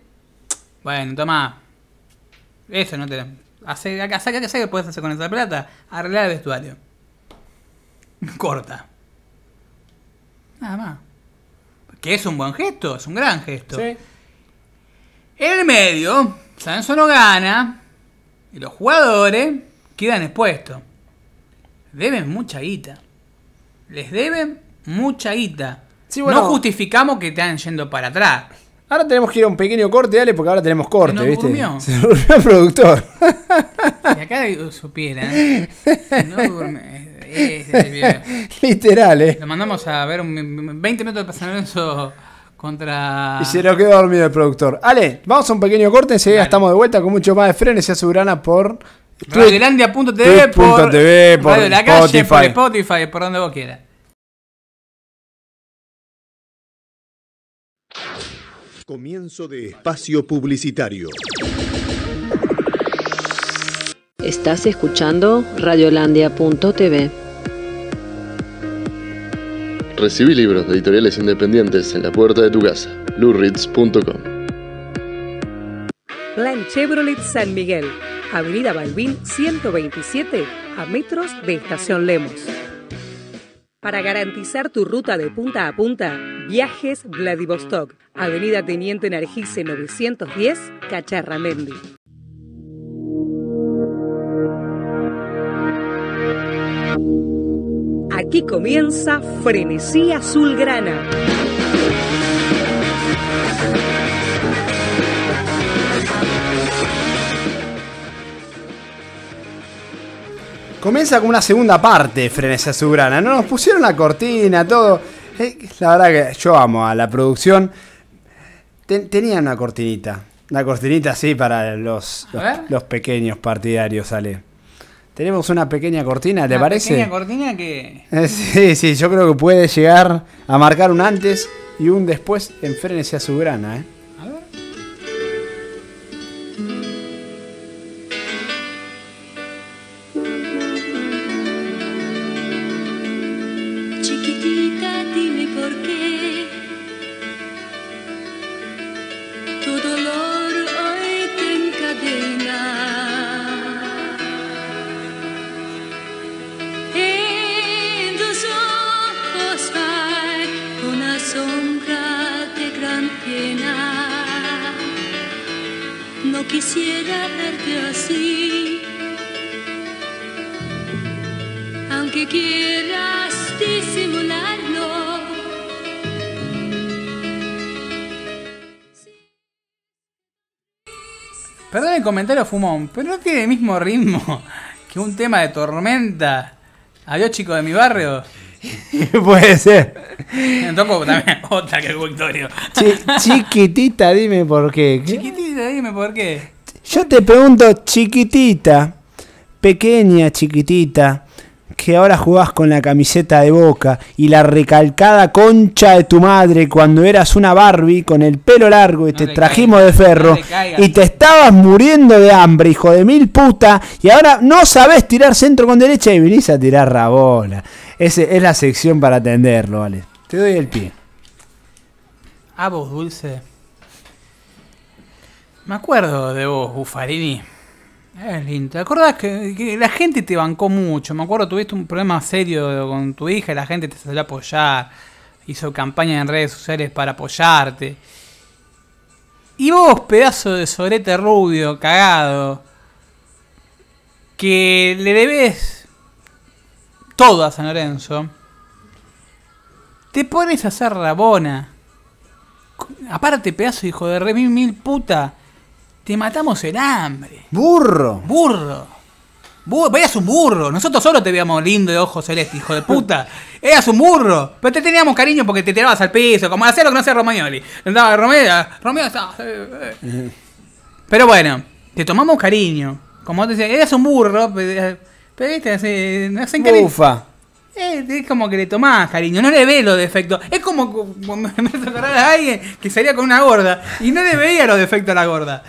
Bueno, toma. Eso no te. Hace, hace, ¿Qué que puedes hacer con esa plata? Arreglar el vestuario. Corta. Nada más. Que es un buen gesto, es un gran gesto. En el medio, Sanso no gana. Y los jugadores quedan expuestos. Deben mucha guita. Les deben mucha guita.
bueno.
No justificamos que están yendo para atrás.
Ahora tenemos que ir a un pequeño corte, dale, porque ahora tenemos corte,
no
¿viste?
durmió.
Se durmió el productor.
Si acá supieran. No duerme. es- es- es-
Literal, eh.
Lo mandamos a ver un, 20 minutos de San Lorenzo contra.
Y se lo quedó dormido el productor. Ale, vamos a un pequeño corte, enseguida estamos de vuelta con mucho más de frenes y por
Radiolandia.tv por,
Twitch.tv, por
Radio La Calle, por
Spotify.
Spotify, por donde vos quieras.
Comienzo de espacio publicitario.
Estás escuchando Radiolandia.tv.
Recibí libros de editoriales independientes en la puerta de tu casa. lurritz.com
Plan Chevrolet San Miguel, Avenida Balbín 127, a metros de Estación Lemos. Para garantizar tu ruta de punta a punta, Viajes Vladivostok, Avenida Teniente Nargise 910, Cacharramendi. Aquí comienza Frenesí Azulgrana.
Comienza con una segunda parte, Frenes Azulgrana. No nos pusieron la cortina, todo. Eh, la verdad que yo amo a la producción. Ten- tenía una cortinita. Una cortinita así para los, los, los pequeños partidarios, Ale. Tenemos una pequeña cortina, ¿te
Una
parece?
pequeña cortina que.
Eh, Sí, sí, yo creo que puede llegar a marcar un antes y un después en Frenes Azulgrana, ¿eh?
Comentario fumón, pero no tiene el mismo ritmo que un tema de tormenta. Adiós chicos de mi barrio.
puede ser.
También otra que el Victorio.
Chi- chiquitita, dime por. ¿Qué?
Chiquitita, dime por qué.
Yo te pregunto, chiquitita, pequeña chiquitita, que ahora jugás con la camiseta de boca y la recalcada concha de tu madre cuando eras una Barbie con el pelo largo y te trajimos
caigas,
de ferro
no
y te estabas muriendo de hambre, hijo de mil puta, y ahora no sabés tirar centro con derecha y venís a tirar rabola. Ese es la sección para atenderlo, vale. Te doy el pie.
A vos, Dulce. Me acuerdo de vos, Buffarini. Es lindo. ¿Te acordás que, la gente te bancó mucho? Me acuerdo, tuviste un problema serio con tu hija y la gente te salió a apoyar. Hizo campaña en redes sociales para apoyarte. Y vos, pedazo de sorete rubio, cagado, que le debes todo a San Lorenzo, te pones a hacer rabona. Aparte, pedazo de hijo de re mil, mil puta, te matamos el hambre.
Burro.
Burro. Bu- Veías un burro. Nosotros solo te veíamos lindo de ojos celeste, hijo de puta. Eras un burro. Pero te teníamos cariño porque te tirabas al piso, como hacía lo que no hacía Romagnoli. Andaba Romero, Romero estaba- eh, eh. Pero bueno, te tomamos cariño. Como te decía, eras un burro, pero, pero viste, así, no hacen cariño.
Ufa.
Eh, es como que le tomás cariño, no le ves los defectos. Es como me me a alguien que salía con una gorda y no le veía los defectos a la gorda.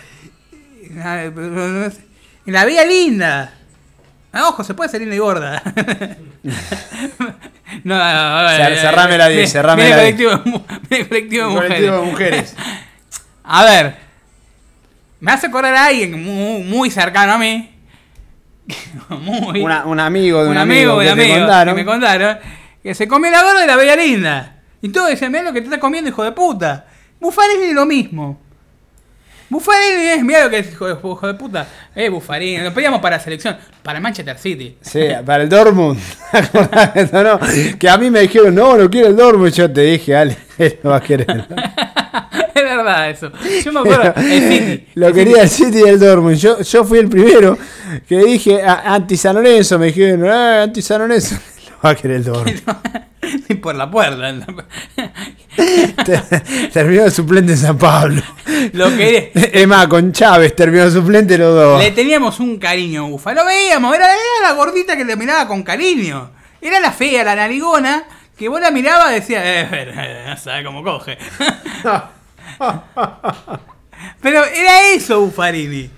No. Y la veía linda. Ah, ojo, se puede ser linda y gorda. no,
Cer-
eh,
cerrame la 10,
viene-
cerrame la
colectivo de mu- viene colectivo de mujeres.
colectivo de mujeres.
A ver, me hace acordar a alguien muy, muy cercano a mí. muy,
Una- un amigo de un,
un amigo, un
que te
amigo
contaron.
que me contaron que se comió la gorda y la veía linda. Y todos decían, mira lo que te está comiendo, hijo de puta. Buffarini es lo mismo. Buffarini es, mira lo que es hijo de, hijo de puta. Eh, Buffarini, lo pedíamos para la selección, para Manchester City.
Sí, para el Dortmund. ¿Te acordás de eso, no? Que a mí me dijeron, no, no quiero el Dortmund. Yo te dije, Ale, no va a querer.
es verdad eso. Yo me acuerdo, el City.
Lo quería el City y el Dortmund. Yo, yo fui el primero que dije anti San Lorenzo. Me dijeron, ah, anti San Lorenzo. Va a querer el.
Y por la puerta.
Te- terminó de suplente en San Pablo.
Lo quería.
Es más, con Chávez terminó de suplente los dos.
Le teníamos un cariño a Bufa. Lo veíamos, era, era la gordita que le miraba con cariño. Era la fea, la narigona, que vos la mirabas y decías, eh, eh, no sabe cómo coge. Pero era eso Buffarini.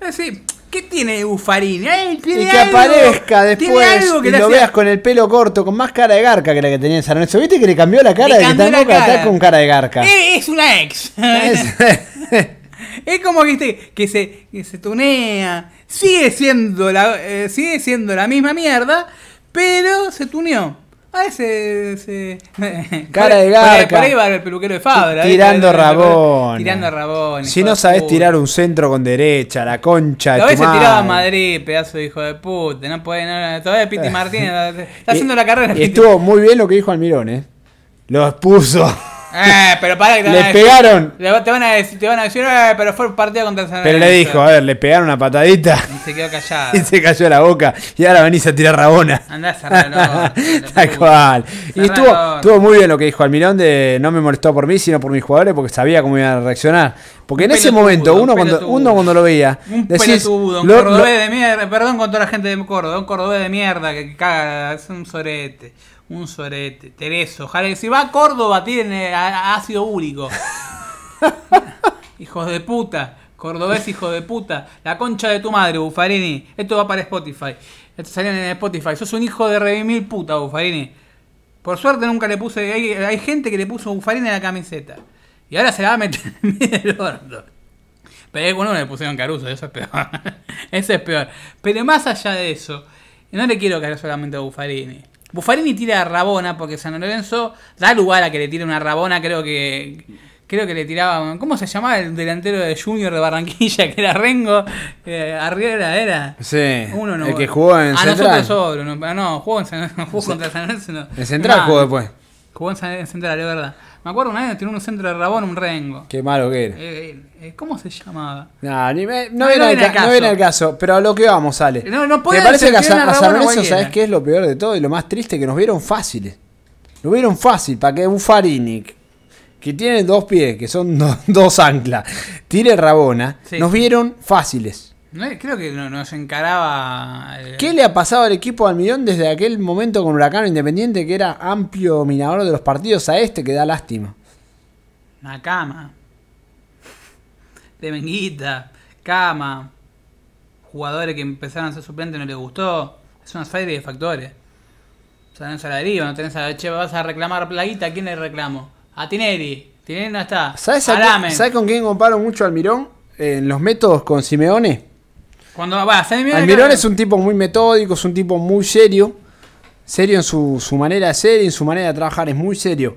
Decir, ¿qué tiene Buffarini? Tiene
Y que
algo-
aparezca después
que
y lo veas con el pelo corto, con más cara de garca que la que tenía en San Lorenzo. ¿Viste que le cambió la cara?
Le
de
cara.
con cara de garca.
Eh, Es una ex. Es como que, este- que, se, que se tunea. Sigue siendo, la, eh, sigue siendo la misma mierda, pero se tuneó. A ese. se-
Cara de garca.
Por ahí va el peluquero de Fabra.
Tirando rabón.
Tirando rabón.
Si no sabes
puta.
tirar un centro con derecha, la concha
ves se tiraba a. Madrid, pedazo de hijo de puta. No puede, no, todavía Piti Martínez está haciendo la carrera.
Y estuvo muy bien lo que dijo Almirón, ¿eh? Lo expuso.
Eh, pero para que te
Le
van a decir-
pegaron.
Te van a decir, te van a decir eh, pero fue partido contra San
Pero le dijo, a ver, le pegaron una patadita
Y se quedó callado.
y se cayó la boca. Y ahora venís a tirar rabona.
Andá a.
Tal cual. Y estuvo, estuvo muy bien lo que dijo Almirón de no me molestó por mí, sino por mis jugadores, porque sabía cómo iban a reaccionar. Porque en ese momento,
un
uno cuando, uno cuando lo veía,
Un
decís,
pelotudo, un
lo-
cordobés de mierda. Perdón con toda la gente de Córdoba. Un cordobés de mierda que caga. Es un sorete. Un sorete. Tereso. Ojalá que si va a Córdoba tiene á- ácido úrico. Hijos de puta. Cordobés, hijo de puta. La concha de tu madre, Buffarini. Esto va para Spotify. Esto salió en Spotify. Sos un hijo de redimir puta, Buffarini. Por suerte nunca le puse. Hay, hay gente que le puso Buffarini en la camiseta. Y ahora se la va a meter en del orto. Pero algunos le pusieron Caruso, eso es peor. eso es peor. Pero más allá de eso, no le quiero caer solamente a Buffarini. Buffarini tira a Rabona porque San Lorenzo da lugar a que le tire una Rabona, creo que creo que le tiraba, ¿cómo se llamaba el delantero de Junior de Barranquilla que era Rengo? Eh, Arriera era.
Sí,
Uno no.
el que jugó en
a
Central.
nosotros solo, no, no, jugó, en San- jugó contra San Lorenzo. No.
En Central
No,
jugó después.
En Central, es verdad. Me acuerdo una vez tiene un centro de Rabona, un Rengo.
Qué malo que era.
Eh, eh, ¿Cómo se llamaba?
No, ni me- no,
No,
viene
no viene
no
caso.
viene al caso, pero a lo que vamos, sale.
No, no puede
Me parece que a San,
a
San Lorenzo. ¿sabes qué es lo peor de todo y lo más triste? Que nos vieron fáciles. Lo vieron fácil, para que Buffarini, que tiene dos pies, que son do- dos anclas, tire Rabona,
Sí.
nos vieron fáciles.
Creo que no- nos encaraba. eh,
¿Qué le ha pasado al equipo Almirón desde aquel momento con Huracán Independiente, que era amplio dominador de los partidos, a este que da lástima?
Nakama. De Menguita. Cama. Jugadores que empezaron a ser suplentes no les gustó. Es una serie de factores. O sea, no se la deriva, no tenés a. Che, vas a reclamar plaguita, ¿a quién le reclamo? A Tineri. Tineri no está.
¿Sabes, a. ¿sabes con quién comparo mucho a Almirón? En los métodos con Simeone.
Cuando va, San Almirón,
Almirón es un tipo muy metódico, es un tipo muy serio. Serio en su, su manera de ser y en su manera de trabajar, es muy serio.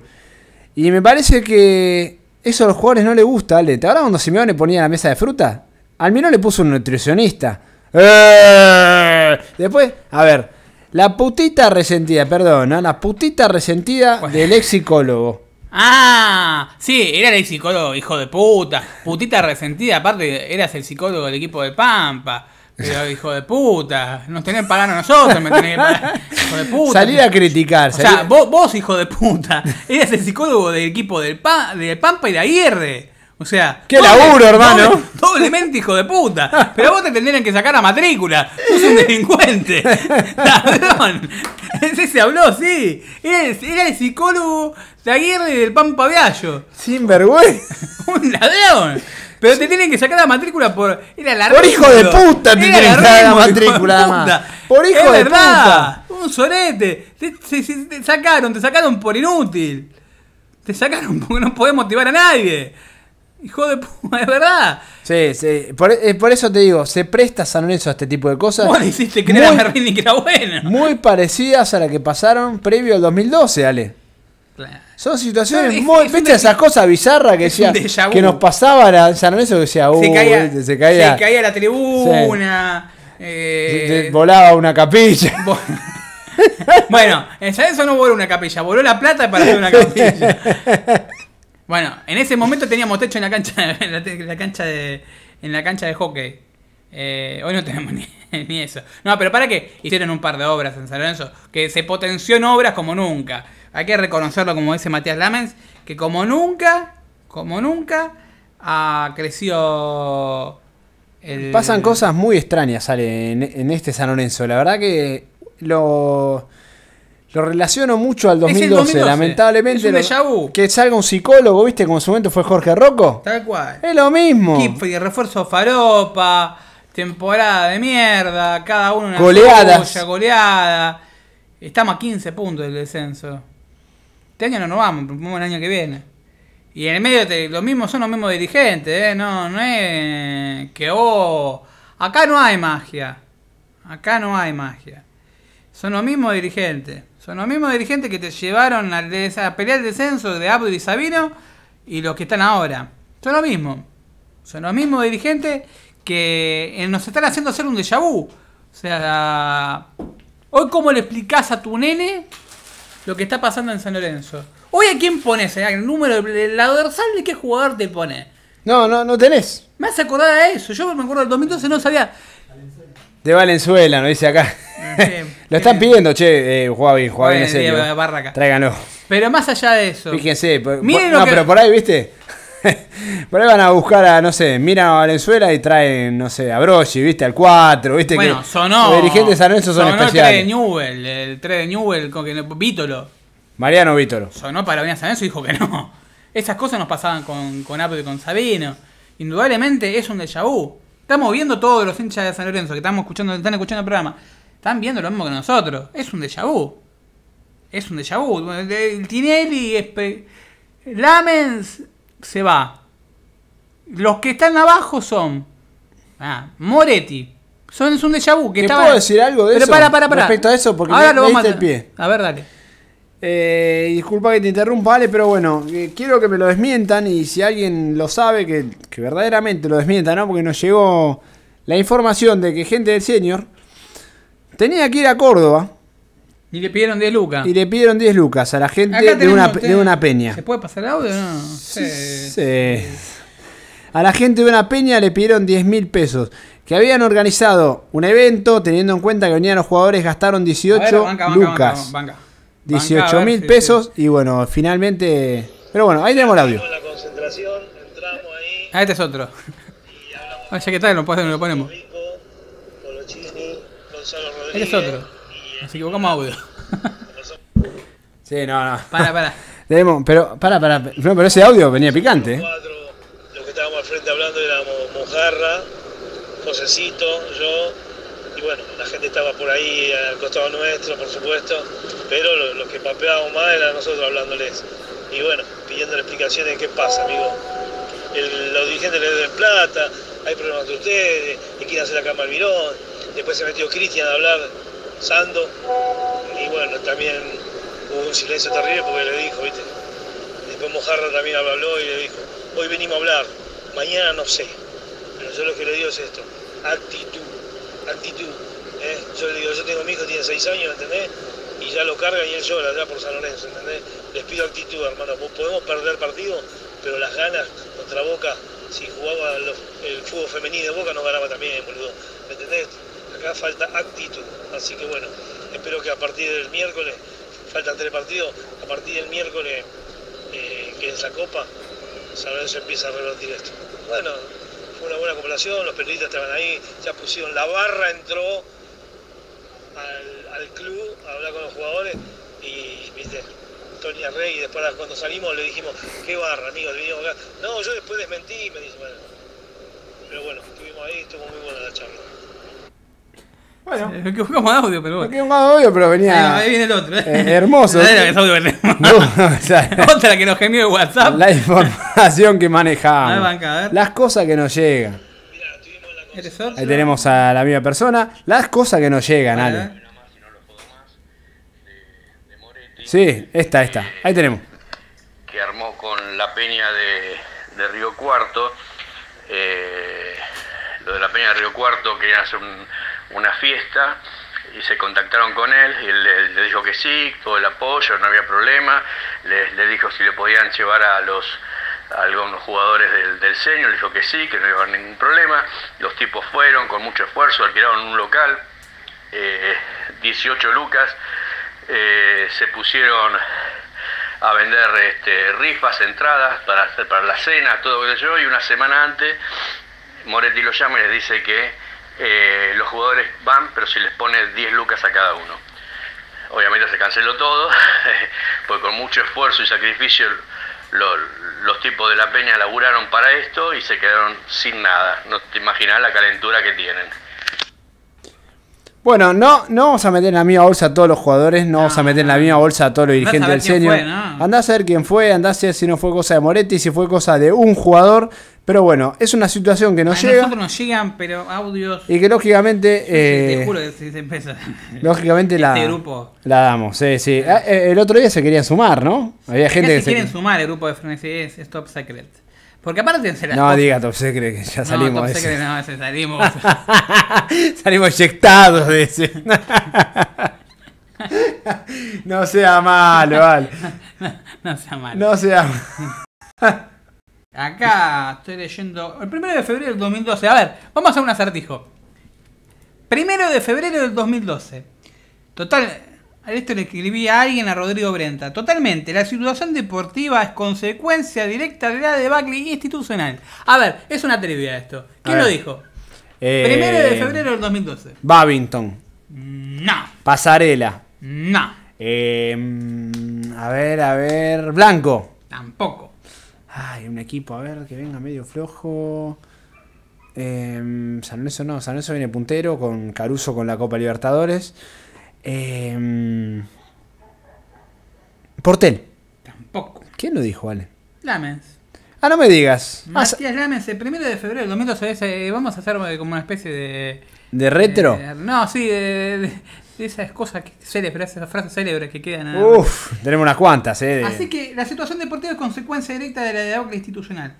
Y me parece que eso a los jugadores no les gusta, Ale. ¿Te acuerdas cuando Simeone ponía la mesa de fruta? Almirón le puso un nutricionista. ¡Eh! Después, a ver, la putita resentida, perdón, ¿no? la putita resentida del ex psicólogo.
Ah, sí, era el psicólogo, hijo de puta. Putita resentida, aparte eras el psicólogo del equipo de Pampa. Pero hijo de puta, nos tenían que pagar a nosotros, me tenían que pagar. Hijo de puta.
Salir a criticar.
O sea, vos, vos, hijo de puta, eras el psicólogo del equipo del, Pa- del Pampa y de Aguirre. O sea.
¡Qué laburo, hermano!
doble- doblemente hijo de puta. Pero vos te tendrían que sacar a matrícula. Sos un delincuente. Ladrón. Ese se habló, sí. Era el, era el psicólogo de Aguirre y del Pampa Viallo.
Sin vergüenza.
Un ladrón. Pero te tienen que sacar la matrícula por. Era la
Por hijo de puta te tienen que sacar la matrícula, además. Por hijo
es
de
verdad. Un sorete. Te, te- te- te sacaron, te sacaron por inútil. Te sacaron porque no podés motivar a nadie. Hijo de puta, es verdad.
Sí, sí. Por, eh, por eso te digo, se presta San Lorenzo a este tipo de cosas.
Vos le hiciste creer a
Muy-
Merlini que era bueno.
Muy parecidas a las que pasaron previo al 2012, Ale. Son situaciones
Es-
muy.
es un
¿Viste
de-
esas cosas bizarras que decía que nos pasaban a San Lorenzo que decía, uh,
se, caía,
se caía.
se caía la tribuna. eh,
volaba una capilla.
Bueno, en San Lorenzo no voló una capilla, voló la plata para hacer una capilla. Bueno, en ese momento teníamos techo en la cancha, en la, cancha de, en la cancha de hockey. Eh, hoy no tenemos ni, eso. No, pero para que hicieron un par de obras en San Lorenzo, que se potenció en obras como nunca. Hay que reconocerlo, como dice Matías Lamens, que como nunca, como nunca, ha crecido el...
Pasan cosas muy extrañas, Ale, en, en este San Lorenzo. La verdad que lo, lo relaciono mucho al
Es el
2012,
2012.
lamentablemente.
Es un
lo-
déjà vu.
que salga un psicólogo, ¿viste? Como en su momento fue Jorge Rocco.
Tal cual.
Es lo mismo.
Y refuerzo faropa, temporada de mierda, cada uno una
Goleadas.
suya, goleada. Estamos a 15 puntos del descenso. Este año no nos vamos, pero vamos el año que viene. Y en el medio te- los mismos son los mismos dirigentes, ¿eh? No, no es que oh, acá no hay magia. Acá no hay magia. Son los mismos dirigentes. Son los mismos dirigentes que te llevaron des- a pelear el descenso de Abdo y Sabino y los que están ahora. Son los mismos. Son los mismos dirigentes que eh, nos están haciendo hacer un déjà vu. O sea, hoy cómo le explicás a tu nene lo que está pasando en San Lorenzo. Hoy a quién pones eh, el número, de la dorsal de qué jugador te pone.
No, no, no tenés.
Me hace acordar a eso. Yo me acuerdo del 2012 no sabía.
De Valenzuela, nos dice acá. Lo están pidiendo, che, eh, juega bien, juega bien en serio. Tráiganlo.
Pero más allá de eso.
Fíjense, por-
Miren
no,
que-
pero por ahí, ¿viste? por ahí van a buscar a, no sé, miran a Valenzuela y traen, no sé, a Brochi, ¿viste? Al 4, ¿viste?
Bueno,
que
sonó.
Los dirigentes de San Lorenzo son
sonó el 3 de
especiales.
Newell, el 3 de Newell con que Vítolo.
Mariano Vítoro.
Sonó para venir a San Lorenzo y dijo que no. Esas cosas nos pasaban con, con y con Sabino. Indudablemente es un déjà vu. Estamos viendo todos los hinchas de San Lorenzo que estamos escuchando, están escuchando el programa. Están viendo lo mismo que nosotros. Es un déjà vu. Es un déjà vu. El Tinelli, Lamens se va. Los que están abajo son ah, Moretti. Son, es un déjà vu. Que
¿Te
estaba-
puedo decir algo de
Pero
eso?
para, para, para.
Respecto a eso, porque
Ahora
me-
lo vamos a-
el pie.
A ver, dale.
Eh, disculpa que te interrumpa, Ale, pero bueno, eh, quiero que me lo desmientan y si alguien lo sabe, que, que verdaderamente lo desmienta, ¿no? Porque nos llegó la información de que gente del senior tenía que ir a Córdoba
Y le pidieron 10 lucas.
y le pidieron 10 lucas a la gente de una, de una peña.
¿Se puede pasar el audio o no? Sí.
Sí. A la gente de una peña le pidieron 10 mil pesos. Que habían organizado un evento, teniendo en cuenta que venían los jugadores, gastaron 18
A ver, banca, banca,
lucas.
banca, banca. Banca,
18
a ver,
mil
sí,
pesos y bueno, finalmente... Pero bueno, ahí tenemos el audio.
Ah, este es otro. Ah, ya que tal, lo, ponemos- Este es otro. Nos equivocamos audio.
Sí, no, no.
Para, para.
Tenemos, pero, para, para. No, pero ese audio venía picante. ¿eh?
Los que estábamos al frente hablando éramos Mojarra, Josecito, yo, y bueno, la gente estaba por ahí al costado nuestro, por supuesto, pero lo- los que papeábamos más eran nosotros hablándoles. Y bueno, pidiéndole explicaciones de qué pasa, amigo. El- los dirigentes le deben plata, hay problemas entre ustedes, y quieren hacer la cama al Mirón. Después se metió Cristian a hablar, Sando, y bueno, también hubo un silencio terrible porque le dijo, ¿viste? Después Mojarra también habló y le dijo, hoy venimos a hablar, mañana no sé. Pero yo lo que le digo es esto, actitud, actitud. ¿eh? Yo le digo, yo tengo mi hijo, tiene 6 años, ¿entendés? Y ya lo cargan y él llora ya por San Lorenzo, ¿entendés? Les pido actitud, hermano. Podemos perder partido, pero las ganas contra Boca, si jugaba el fútbol femenino de Boca, no ganaba también, boludo. ¿Me entendés? Acá falta actitud. Así que bueno, espero que a partir del miércoles, faltan tres partidos, a partir del miércoles, eh, que es la Copa, San Lorenzo empieza a revertir esto. Bueno, fue una buena acumulación, los periodistas estaban ahí, ya pusieron la barra, entró al club a hablar con los jugadores y, viste, Tony Rey, y después cuando salimos le dijimos, qué barra, amigos, vinimos acá. No, yo después desmentí, me dice, bueno. Pero bueno, estuvimos ahí, estuvo muy buena la charla.
Bueno. Me quedó como audio, pero bueno.
Qué un audio, pero venía.
Ahí, ahí viene el otro. ¿eh?
eh, hermoso.
Era que es audio.
No, o sea,
Otra que nos gemió de WhatsApp.
la información que manejamos.
banca, a ver.
Las cosas que nos llegan.
¿Eres sordo?
Ahí tenemos a la misma persona. Las cosas que nos llegan,
Vale,
Ale. Sí, esta, esta. Ahí tenemos.
que armó con la peña de, Río Cuarto. Eh, lo de la peña de Río Cuarto querían hacer un- una fiesta y se contactaron con él y le, le dijo que sí, todo el apoyo, no había problema. Le, dijo si le podían llevar a los algunos jugadores del, del Seño, le dijo que sí, que no iba a haber ningún problema. Los tipos fueron con mucho esfuerzo, alquilaron un local, eh, 18 lucas, eh, se pusieron a vender este, rifas, entradas para, para la cena, todo eso, y una semana antes Moretti lo llama y les dice que eh, los jugadores van, pero si les pone 10 lucas a cada uno. Obviamente se canceló todo, porque con mucho esfuerzo y sacrificio lo- los tipos de la peña laburaron para esto y se quedaron sin nada. No te imaginas la calentura que tienen.
Bueno, no, no vamos a meter en la misma bolsa a todos los jugadores, no vamos a meter en la misma bolsa a todos los dirigentes
ver
del senior.
fue, ¿no?
Andá a saber quién fue, andá a saber si no fue cosa de Moretti, si fue cosa de un jugador. Pero bueno, es una situación que nos
A
llega
nosotros nos llegan, pero audios.
y que lógicamente,
te
eh,
juro que se empieza.
lógicamente la,
Este grupo.
la damos. Sí, sí. Ah, eh, El otro día se querían sumar, ¿no? Había gente
Acá
que se...
quieren sumar el grupo de Frenesí es, es Top Secret. Porque aparte se las
No diga Top Secret, que ya
No,
salimos
Top
de ese.
Secret no, ese salimos.
Salimos eyectados de ese. no sea malo, vale.
no sea malo.
No sea
Acá estoy leyendo. El primero de febrero del 2012. A ver, vamos a hacer un acertijo. Primero de febrero del 2012. Total. A Esto le escribí a alguien a Rodrigo Brenta. Totalmente. La situación deportiva es consecuencia directa de la debacle institucional. A ver, es una trivia esto. ¿Quién lo dijo?
Eh,
Primero de febrero del 2012.
Babington.
No.
Pasarela.
No.
Eh, mm, a ver, a ver. Blanco.
Tampoco.
Ay, un equipo, a ver, que venga medio flojo. Eh, San Lorenzo no, San Lorenzo viene puntero con Caruso con la Copa Libertadores. Eh, Portel.
Tampoco.
¿Quién lo dijo, Ale?
Lamens.
Ah, no me digas. Ah,
Matías Lamens, el primero de febrero del 2012. es, eh, vamos a hacer eh, como una especie de.
¿De retro?
de- no, sí, de, de- de esas cosas que, célebres, esas frases célebres que quedan. más.
Uf, tenemos unas cuantas, eh. de-
Así que la situación deportiva es consecuencia directa de la debacle institucional.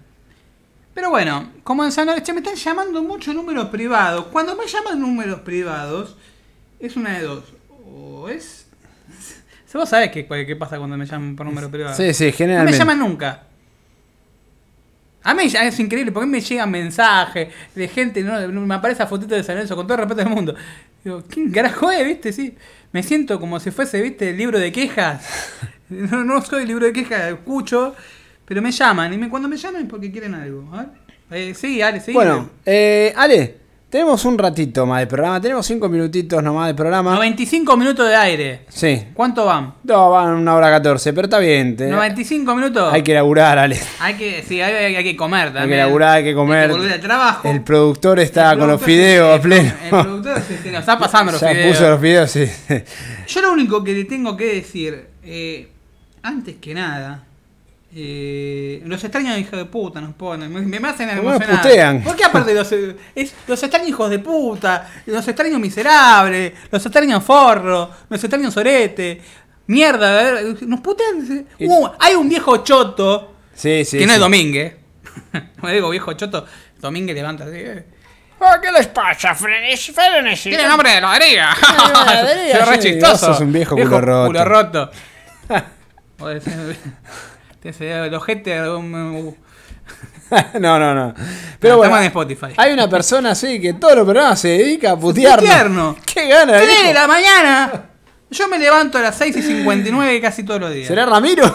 Pero bueno, como en San Lorenzo, me están llamando muchos números privados. Cuando me llaman números privados, es una de dos. O es. Vos sabés qué, qué pasa cuando me llaman por número privado.
Sí, sí, generalmente.
No me llaman nunca. A mí ya es increíble porque me llegan mensajes de gente, ¿no? me aparece fotito de San Lorenzo con todo el respeto del mundo. Digo, ¿quién carajo es, viste? Sí. Me siento como si fuese, viste, el libro de quejas. No, no soy libro de quejas, escucho, pero me llaman. Y me- cuando me llaman es porque quieren algo. A ver. Eh, sí, Ale, sí.
Bueno, eh, Ale, tenemos un ratito más de programa. Tenemos cinco minutitos nomás de programa.
95 minutos de aire.
Sí.
¿Cuánto van?
No, van una hora 14, pero está bien. te-
95 minutos.
Hay que laburar, Ale.
Hay que, sí, hay, que comer también.
Hay que laburar, hay que comer.
Hay que volver al trabajo.
El productor está
El
con los fideos a pleno.
El productor se, se nos está pasando los
ya
fideos.
puso los fideos, sí.
Yo lo único que le tengo que decir, eh, antes que nada, Eh, los extraños hijos de puta nos ponen, me, me hacen
¿Cómo nos
emocionar.
putean?
¿Por qué aparte los, es- los extraños hijos de puta, los extraños miserables, los extraños forro, los extraños sorete, mierda, a ver, nos putean. Uh, hay un viejo choto,
Sí, sí.
que no
sí.
es Domínguez. No digo viejo choto, Domínguez levanta así. eh.
¿Qué les pasa, Frenes? Frenes.
Tiene nombre de re chistoso.
Vos sos un viejo culo roto.
culo roto. Te se el ojete un-
no, no, no. Pero bueno,
en Spotify.
hay una persona así que todos los programas se dedica a putearnos.
Putearnos.
¡Qué gana,
3 de la mañana. Yo me levanto a las 6 y 59 casi todos los días.
¿Será Ramiro?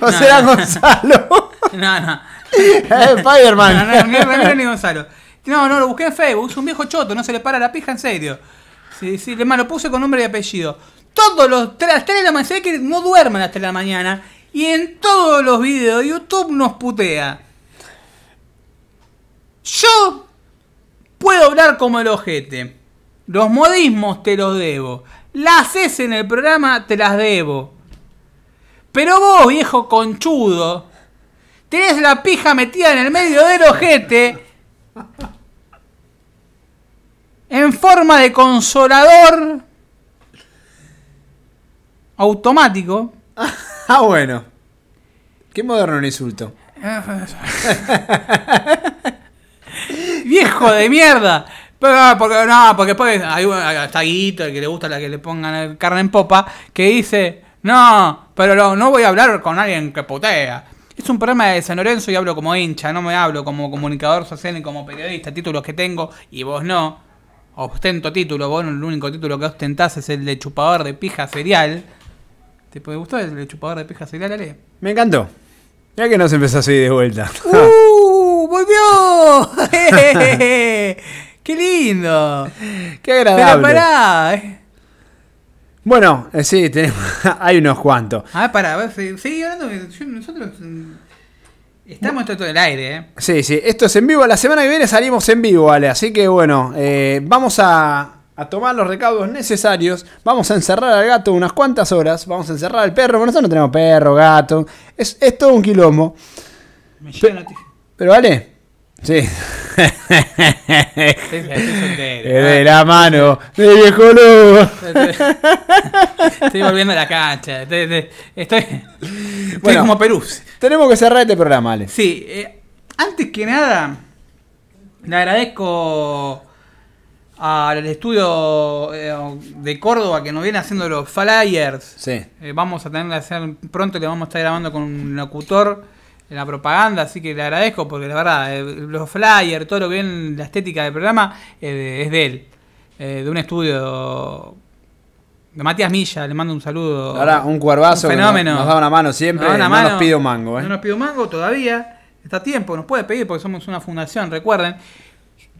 ¿O
No,
será
no.
Gonzalo?
No, no.
Spider-Man.
No, no, ni Ramiro ni Gonzalo. No, no, lo busqué en Facebook. Es un viejo choto, no se le para la pija en serio. Sí, sí, además lo puse con nombre y apellido. Todos los 3, las 3 de la mañana, que no duermen a las 3 de la mañana. Y en todos los videos de YouTube nos putea. Yo puedo hablar como el ojete. Los modismos te los debo. Las haces en el programa, te las debo. Pero vos, viejo conchudo, tenés la pija metida en el medio del ojete en forma de consolador automático.
Ah, bueno. Qué moderno el insulto.
Viejo de mierda. Pero no, porque, no, porque después hay un- está Guito, el que le gusta la que le pongan carne en popa, que dice, no, pero no, no voy a hablar con alguien que putea. Es un programa de San Lorenzo y hablo como hincha, no me hablo como comunicador social ni como periodista, títulos que tengo y vos no. Ostento título, vos el único título que ostentás es el de chupador de pija cereal. ¿Te puede gustar el chupador de pija cereal, Ale?
Me encantó. Ya que nos empezó así de vuelta.
¡Uh! ¡Volvió! ¡Qué lindo!
Qué agradable.
Pero pará. eh.
Bueno, eh, sí, tenemos, hay unos cuantos.
A ver, pará, a se- seguí hablando. yo- nosotros mm, estamos todo el aire, ¿eh?
Sí, sí, esto es en vivo. La semana que viene salimos en vivo, ¿vale? Así que bueno, eh, vamos a, a tomar los recaudos necesarios. Vamos a encerrar al gato unas cuantas horas. Vamos a encerrar al perro. Bueno, nosotros no tenemos perro, gato. Es, es todo un quilombo.
Me noticia.
Pero vale. Sí. de la mano de viejo lobo.
Estoy volviendo a la cancha. Estoy- estoy
Bueno.
como Perú.
Tenemos que cerrar este programa, Ale.
Sí, eh, antes que nada, le agradezco al estudio eh, de Córdoba que nos viene haciendo los flyers.
Sí.
Eh, vamos a tener que hacer pronto, le vamos a estar grabando con un locutor en la propaganda, así que le agradezco porque la verdad, eh, los flyers, todo lo que viene, la estética del programa eh, es de él, de un estudio de Matías Milla, le mando un saludo.
Ahora, un cuervazo
Un
que
fenómeno.
nos, nos da una mano siempre.
Nos una
no
mano.
nos pide un mango, ¿eh?
No nos pide un mango todavía. Está a tiempo, nos puede pedir porque somos una fundación, recuerden.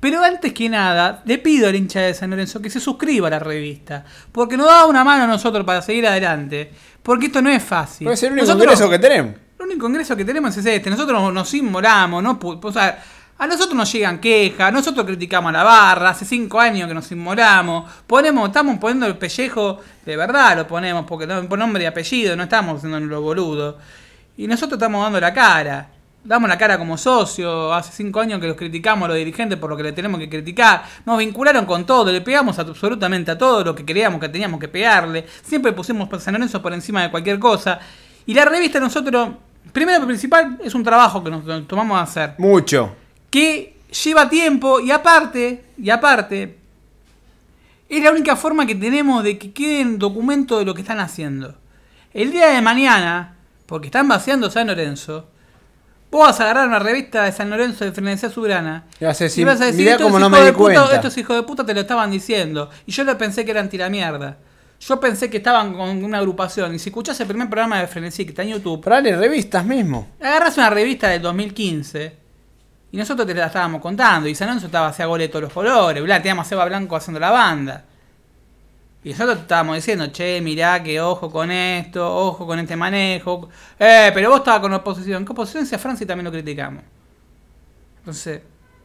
Pero antes que nada, le pido al hincha de San Lorenzo que se suscriba a la revista. Porque nos da una mano a nosotros para seguir adelante. Porque esto no es fácil.
Puede ser el único
Nosotros-
ingreso que tenemos.
El único ingreso que tenemos es este. Nosotros nos, inmolamos, ¿no? Pu- O sea, a nosotros nos llegan quejas, nosotros criticamos a la barra, hace cinco años que nos inmolamos, ponemos, estamos poniendo el pellejo, de verdad lo ponemos, porque por nombre y apellido, no estamos haciendo lo boludo. Y nosotros estamos dando la cara. Damos la cara como socio, hace cinco años que los criticamos a los dirigentes por lo que le tenemos que criticar. Nos vincularon con todo, le pegamos absolutamente a todo lo que creíamos que teníamos que pegarle. Siempre pusimos San Lorenzo por encima de cualquier cosa. Y la revista nosotros, primero y principal, es un trabajo que nos tomamos a hacer
Mucho.
que lleva tiempo y aparte, y aparte, es la única forma que tenemos de que queden documento de lo que están haciendo. El día de mañana, porque están vaciando San Lorenzo, vos vas a agarrar una revista de San Lorenzo de Frenesía Soberana
Y vas a decir,
y vas a decir,
mirá
estos
cómo no me di
puta-
cuenta.
estos hijos de puta te lo estaban diciendo. Y yo lo pensé que eran tiramierda. Yo pensé que estaban con una agrupación. Y si escuchás el primer programa de Frenesí que está en YouTube,
Pero dale, revistas mismo.
Agarras una revista del 2015 y nosotros te la estábamos contando. Y San Lorenzo estaba hacia gole de todos los colores. Bla, teníamos a Seba Blanco haciendo la banda. Y nosotros estábamos diciendo, che, mirá que ojo con esto, ojo con este manejo. Eh, pero vos estabas con oposición. ¿Qué oposición? Si a Francia también lo criticamos. Entonces,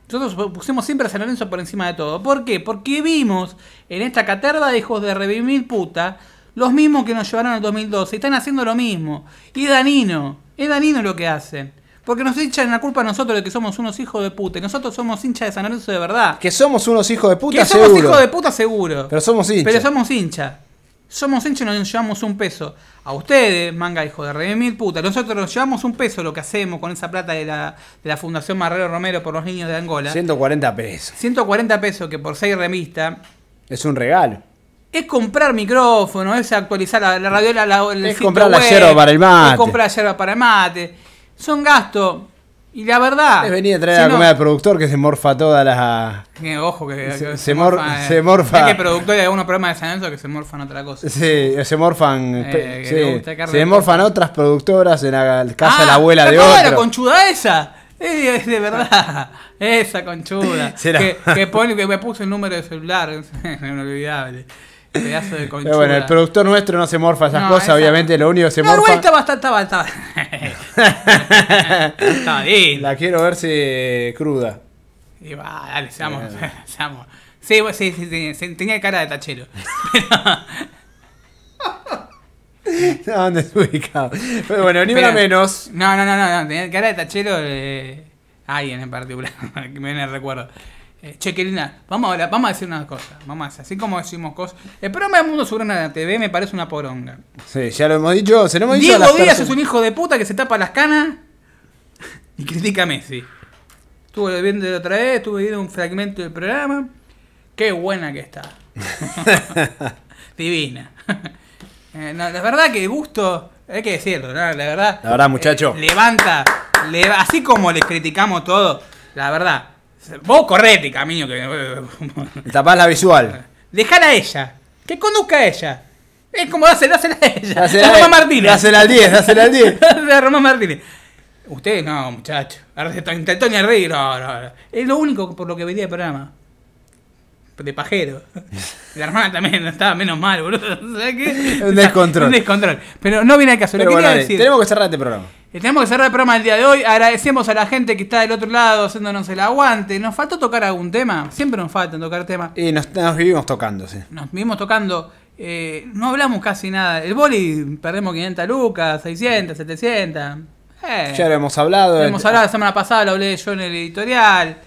nosotros pusimos siempre a San Lorenzo por encima de todo. ¿Por qué? Porque vimos en esta caterva de hijos de revivir puta los mismos que nos llevaron al 2012. Están haciendo lo mismo. Y es danino. Es danino lo que hacen. Porque nos echan la culpa a nosotros de que somos unos hijos de puta. Y nosotros somos hinchas de San Lorenzo de verdad.
Que somos unos hijos de puta,
que somos hijos de puta seguro.
Pero somos hinchas.
Pero somos hinchas. Somos hinchas y nos llevamos un peso. A ustedes, manga hijo de re mil puta. Nosotros nos llevamos un peso lo que hacemos con esa plata de la, de la Fundación Marrero Romero por los niños de Angola.
140 pesos.
140 pesos que por 6 revistas
Es un regalo.
es comprar micrófono, es actualizar la, la radiola, la, el
Es comprar la
web,
yerba para el mate.
Es comprar la yerba para el mate. Son gastos. Y la verdad.
Es venir a traer
si
la
no-
comida del productor que se morfa todas las.
que, ojo, que,
Se-
que
se mor-
eh.
se morfa.
Es que productor de algunos programas de San Lorenzo que se morfan otra cosa.
Sí, se morfan.
Eh,
sí, se
de
morfan otras productoras en la casa de la
Ah,
abuela
¿te
de
de la
otro.
conchuda esa? Es de verdad. Esa conchuda. Que, pone, que me puso el número de celular. Es inolvidable. Pedazo de conchuda.
Pero bueno, el productor nuestro no se morfa esas
No,
cosas,
esa-
obviamente lo único que se
No,
morfa.
estaba, estaba, estaba. estaba bien.
La quiero ver si cruda.
Y va, dale, seamos. seamos. Sí, sí, sí, tenía cara de tachero.
¿Dónde está ubicado? Pero bueno, ni una
Pero-
menos.
No, no, no, no, no, tenía cara de tachero de alguien en particular, que me viene el recuerdo. Eh, che, Kelina, vamos a, hablar- vamos a decir una cosa. Vamos a hacer, así como decimos cosas. El programa de Mundo de la TV me parece una poronga.
Sí, ya lo hemos dicho. Se lo hemos dicho a
Diego Díaz
personas.
es un hijo de puta que se tapa las canas y critica a Messi. Estuve viendo otra vez, estuve viendo un fragmento del programa. Qué buena que está. Divina. Eh, no, la verdad que gusto, hay que decirlo, ¿no? la verdad.
La verdad, muchacho.
eh, levanta, le- así como les criticamos todo, la verdad. Vos correte, Camino, que.
Tapás la visual.
Dejala a ella. Que conduzca a ella. Es como dásela, dásela a ella.
Dásela
a Román Martínez.
dásela al 10, dásela al 10.
Dásela a Román Martínez. Ustedes no, muchachos. Antonio Rey, no, no, no. Es lo único por lo que veía el programa. De pajero. La hermana también estaba menos mal, boludo. ¿Sabes qué?
Un descontrol.
Un descontrol. Pero no viene al caso.
Pero
Lo
bueno,
quería decir.
tenemos que cerrar este programa.
Eh, Tenemos que cerrar el programa del día de hoy. Agradecemos a la gente que está del otro lado haciéndonos el aguante. ¿Nos faltó tocar algún tema? Siempre nos falta tocar temas.
Y nos, nos vivimos tocando, sí.
Nos vimos tocando. eh, no hablamos casi nada. El boli perdemos 500 lucas, 600, 700. Eh,
Ya lo hemos hablado.
lo hemos hablado la semana pasada, lo hablé yo en el editorial.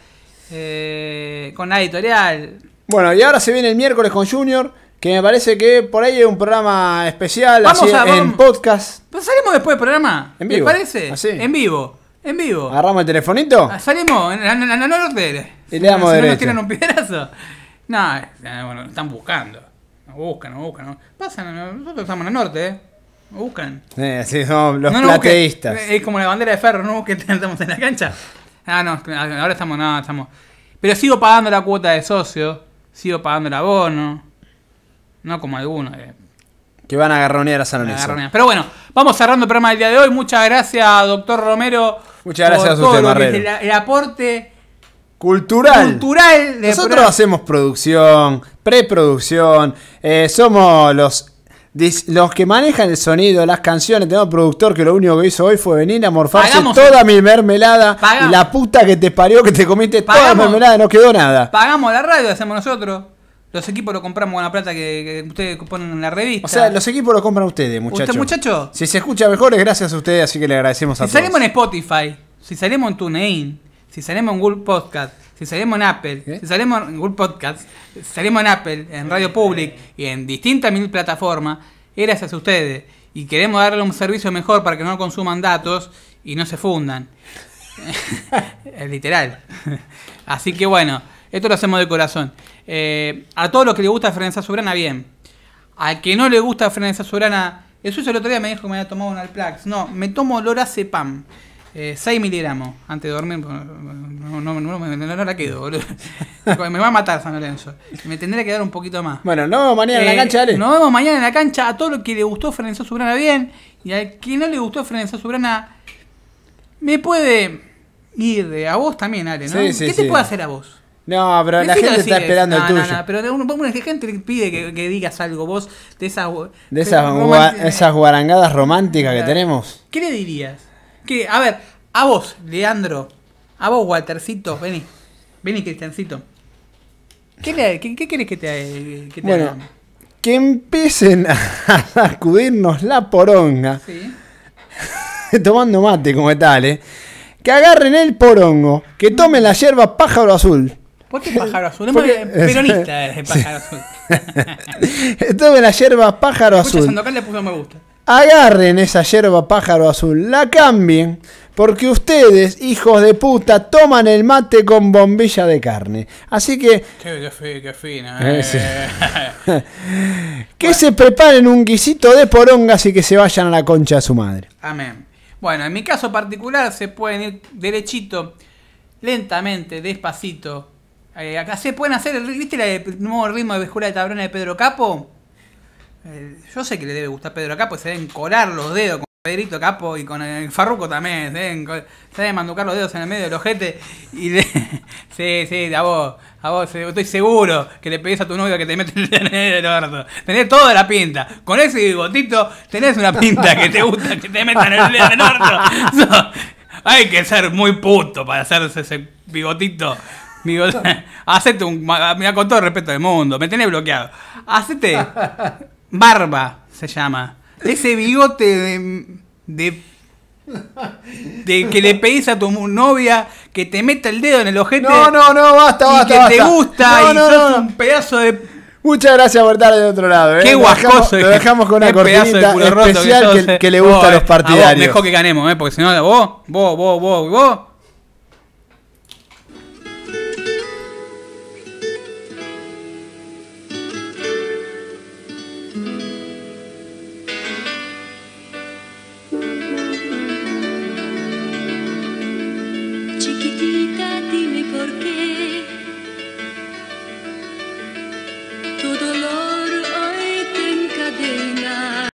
eh, con la editorial.
Bueno, y ahora se viene el miércoles con Junior, que me parece que por ahí es un programa especial,
Vamos
así
a-
en
vamos-
podcast.
Pues salimos después del programa.
En
¿Me
vivo,
parece?
así.
En vivo. En vivo.
Agarramos el telefonito.
Ah, Salimos en la, en en la norte.
Y le damos
si no nos tiran un piedrazo. No, eh, bueno, están buscando. Nos buscan, nos buscan. nos- Pasan, no- nosotros estamos en la norte, ¿eh? Nos buscan.
Eh, sí, somos los
No busquen.
plateístas.
Es como la bandera de ferro, no que estamos en la cancha. Ah, no, ahora estamos, no, estamos. Pero sigo pagando la cuota de socio, sigo pagando el abono. No como algunos. eh,
Que van a agarronear a San Lorenzo.
Pero bueno, vamos cerrando el programa del día de hoy. Muchas gracias, doctor Romero.
Muchas gracias
por
a usted,
el, el aporte
Cultural.
cultural de
Nosotros hacemos producción, preproducción, eh, somos los, los que manejan el sonido, las canciones. Tenemos un productor que lo único que hizo hoy fue venir a morfarse
Pagamos-
toda mi mermelada
Pagamos-
y la puta que te parió que te comiste toda la mermelada, no quedó nada.
Pagamos la radio, hacemos nosotros. Los equipos lo compramos con la plata que, que ustedes ponen en la revista.
O sea, los equipos lo compran ustedes, muchachos.
¿Usted, muchacho?
Si se escucha mejor es gracias a ustedes, así que le agradecemos a
Si
todos.
salimos en Spotify, si salimos en TuneIn, si salimos en Google Podcast, si salimos en Apple, si salimos en Google Podcast, si salimos en Apple, en Radio Public y en distintas mil plataformas, gracias a ustedes. Y queremos darle un servicio mejor para que no consuman datos y no se fundan. es literal. Así que bueno, esto lo hacemos de corazón. Eh, a todos los que les gusta Frenesa Sobrana, bien. Al que no le gusta Frenesa Sobrana, el suyo el otro día me dijo que me había tomado un Alplax. No, me tomo Lorazepam. Eh, 6 miligramos antes de dormir. No, no, no, no, no la quedo, boludo. Me va a matar San Lorenzo. Me tendría que dar un poquito más.
Bueno, nos vemos mañana en la
Eh,
cancha, dale.
Nos vemos mañana en la cancha. A todo lo que le gustó Frenesa Sobrana, bien. Y al que no le gustó Frenesa Sobrana, me puede ir de a vos también, Ale, ¿no?
Sí, sí,
¿Qué te puede hacer a vos?
No, pero la gente está
es-
esperando
no,
el
no,
tuyo.
no, pero uno, uno- la gente le pide que, que digas algo vos de esas
De esas, guarangadas románticas que tenemos.
¿Qué le dirías? ¿Qué? A ver, a vos, Leandro, a vos, Waltercito, vení, vení, Cristiancito. ¿Qué, le, qué, qué querés que te, que te
Bueno,
hagamos?
que empiecen a sacudirnos la poronga, tomando mate como tal, ¿eh? que agarren el porongo, que tomen la yerba pájaro azul.
¿Por qué pájaro azul? Es
Porque-
muy peronista el pájaro azul.
tomen la yerba pájaro
Escucha,
azul.
Sandokan le puso me gusta.
Agarren esa yerba pájaro azul, la cambien, porque ustedes, hijos de puta, toman el mate con bombilla de carne. Así que
Qué, qué, qué fina.
Eh,
eh.
sí. que se preparen un guisito de porongas y que se vayan a la concha de su madre.
Amén. Bueno, en mi caso particular se pueden ir derechito, lentamente, despacito. Eh, acá se pueden hacer, el- ¿viste el nuevo ritmo de escuela de tabrona de Pedro Capo? Eh, yo sé que le debe gustar Pedro Capo, se deben colar los dedos con Pedrito Capo y con el Farruco también, se deben, se deben manducar los dedos en el medio del ojete y le- sí, sí, a vos, a vos, eh, estoy seguro que le pedís a tu novio que te mete en el orto. Tenés toda la pinta, con ese bigotito tenés una pinta que te gusta que te metan el en el orto. Hay que ser muy puto para hacerse ese bigotito. Bigot- Hacete un. Con todo el respeto del mundo, me tenés bloqueado. Hacete. Barba se llama. Ese bigote de. de de que le pedís a tu novia que te meta el dedo en el ojete.
No, no, no, basta,
y
basta,
que te
basta.
gusta
No,
y
no,
sos
no.
un pedazo de.
Muchas gracias por estar del otro lado. ¿eh?
Qué
Lo
guascoso.
dejamos- Lo dejamos con una cortinita especial que,
eh.
que le gusta
Vos,
a
eh,
los partidarios.
vos, mejor que ganemos, ¿eh? porque si no, vos, vos, vos, vos, vos.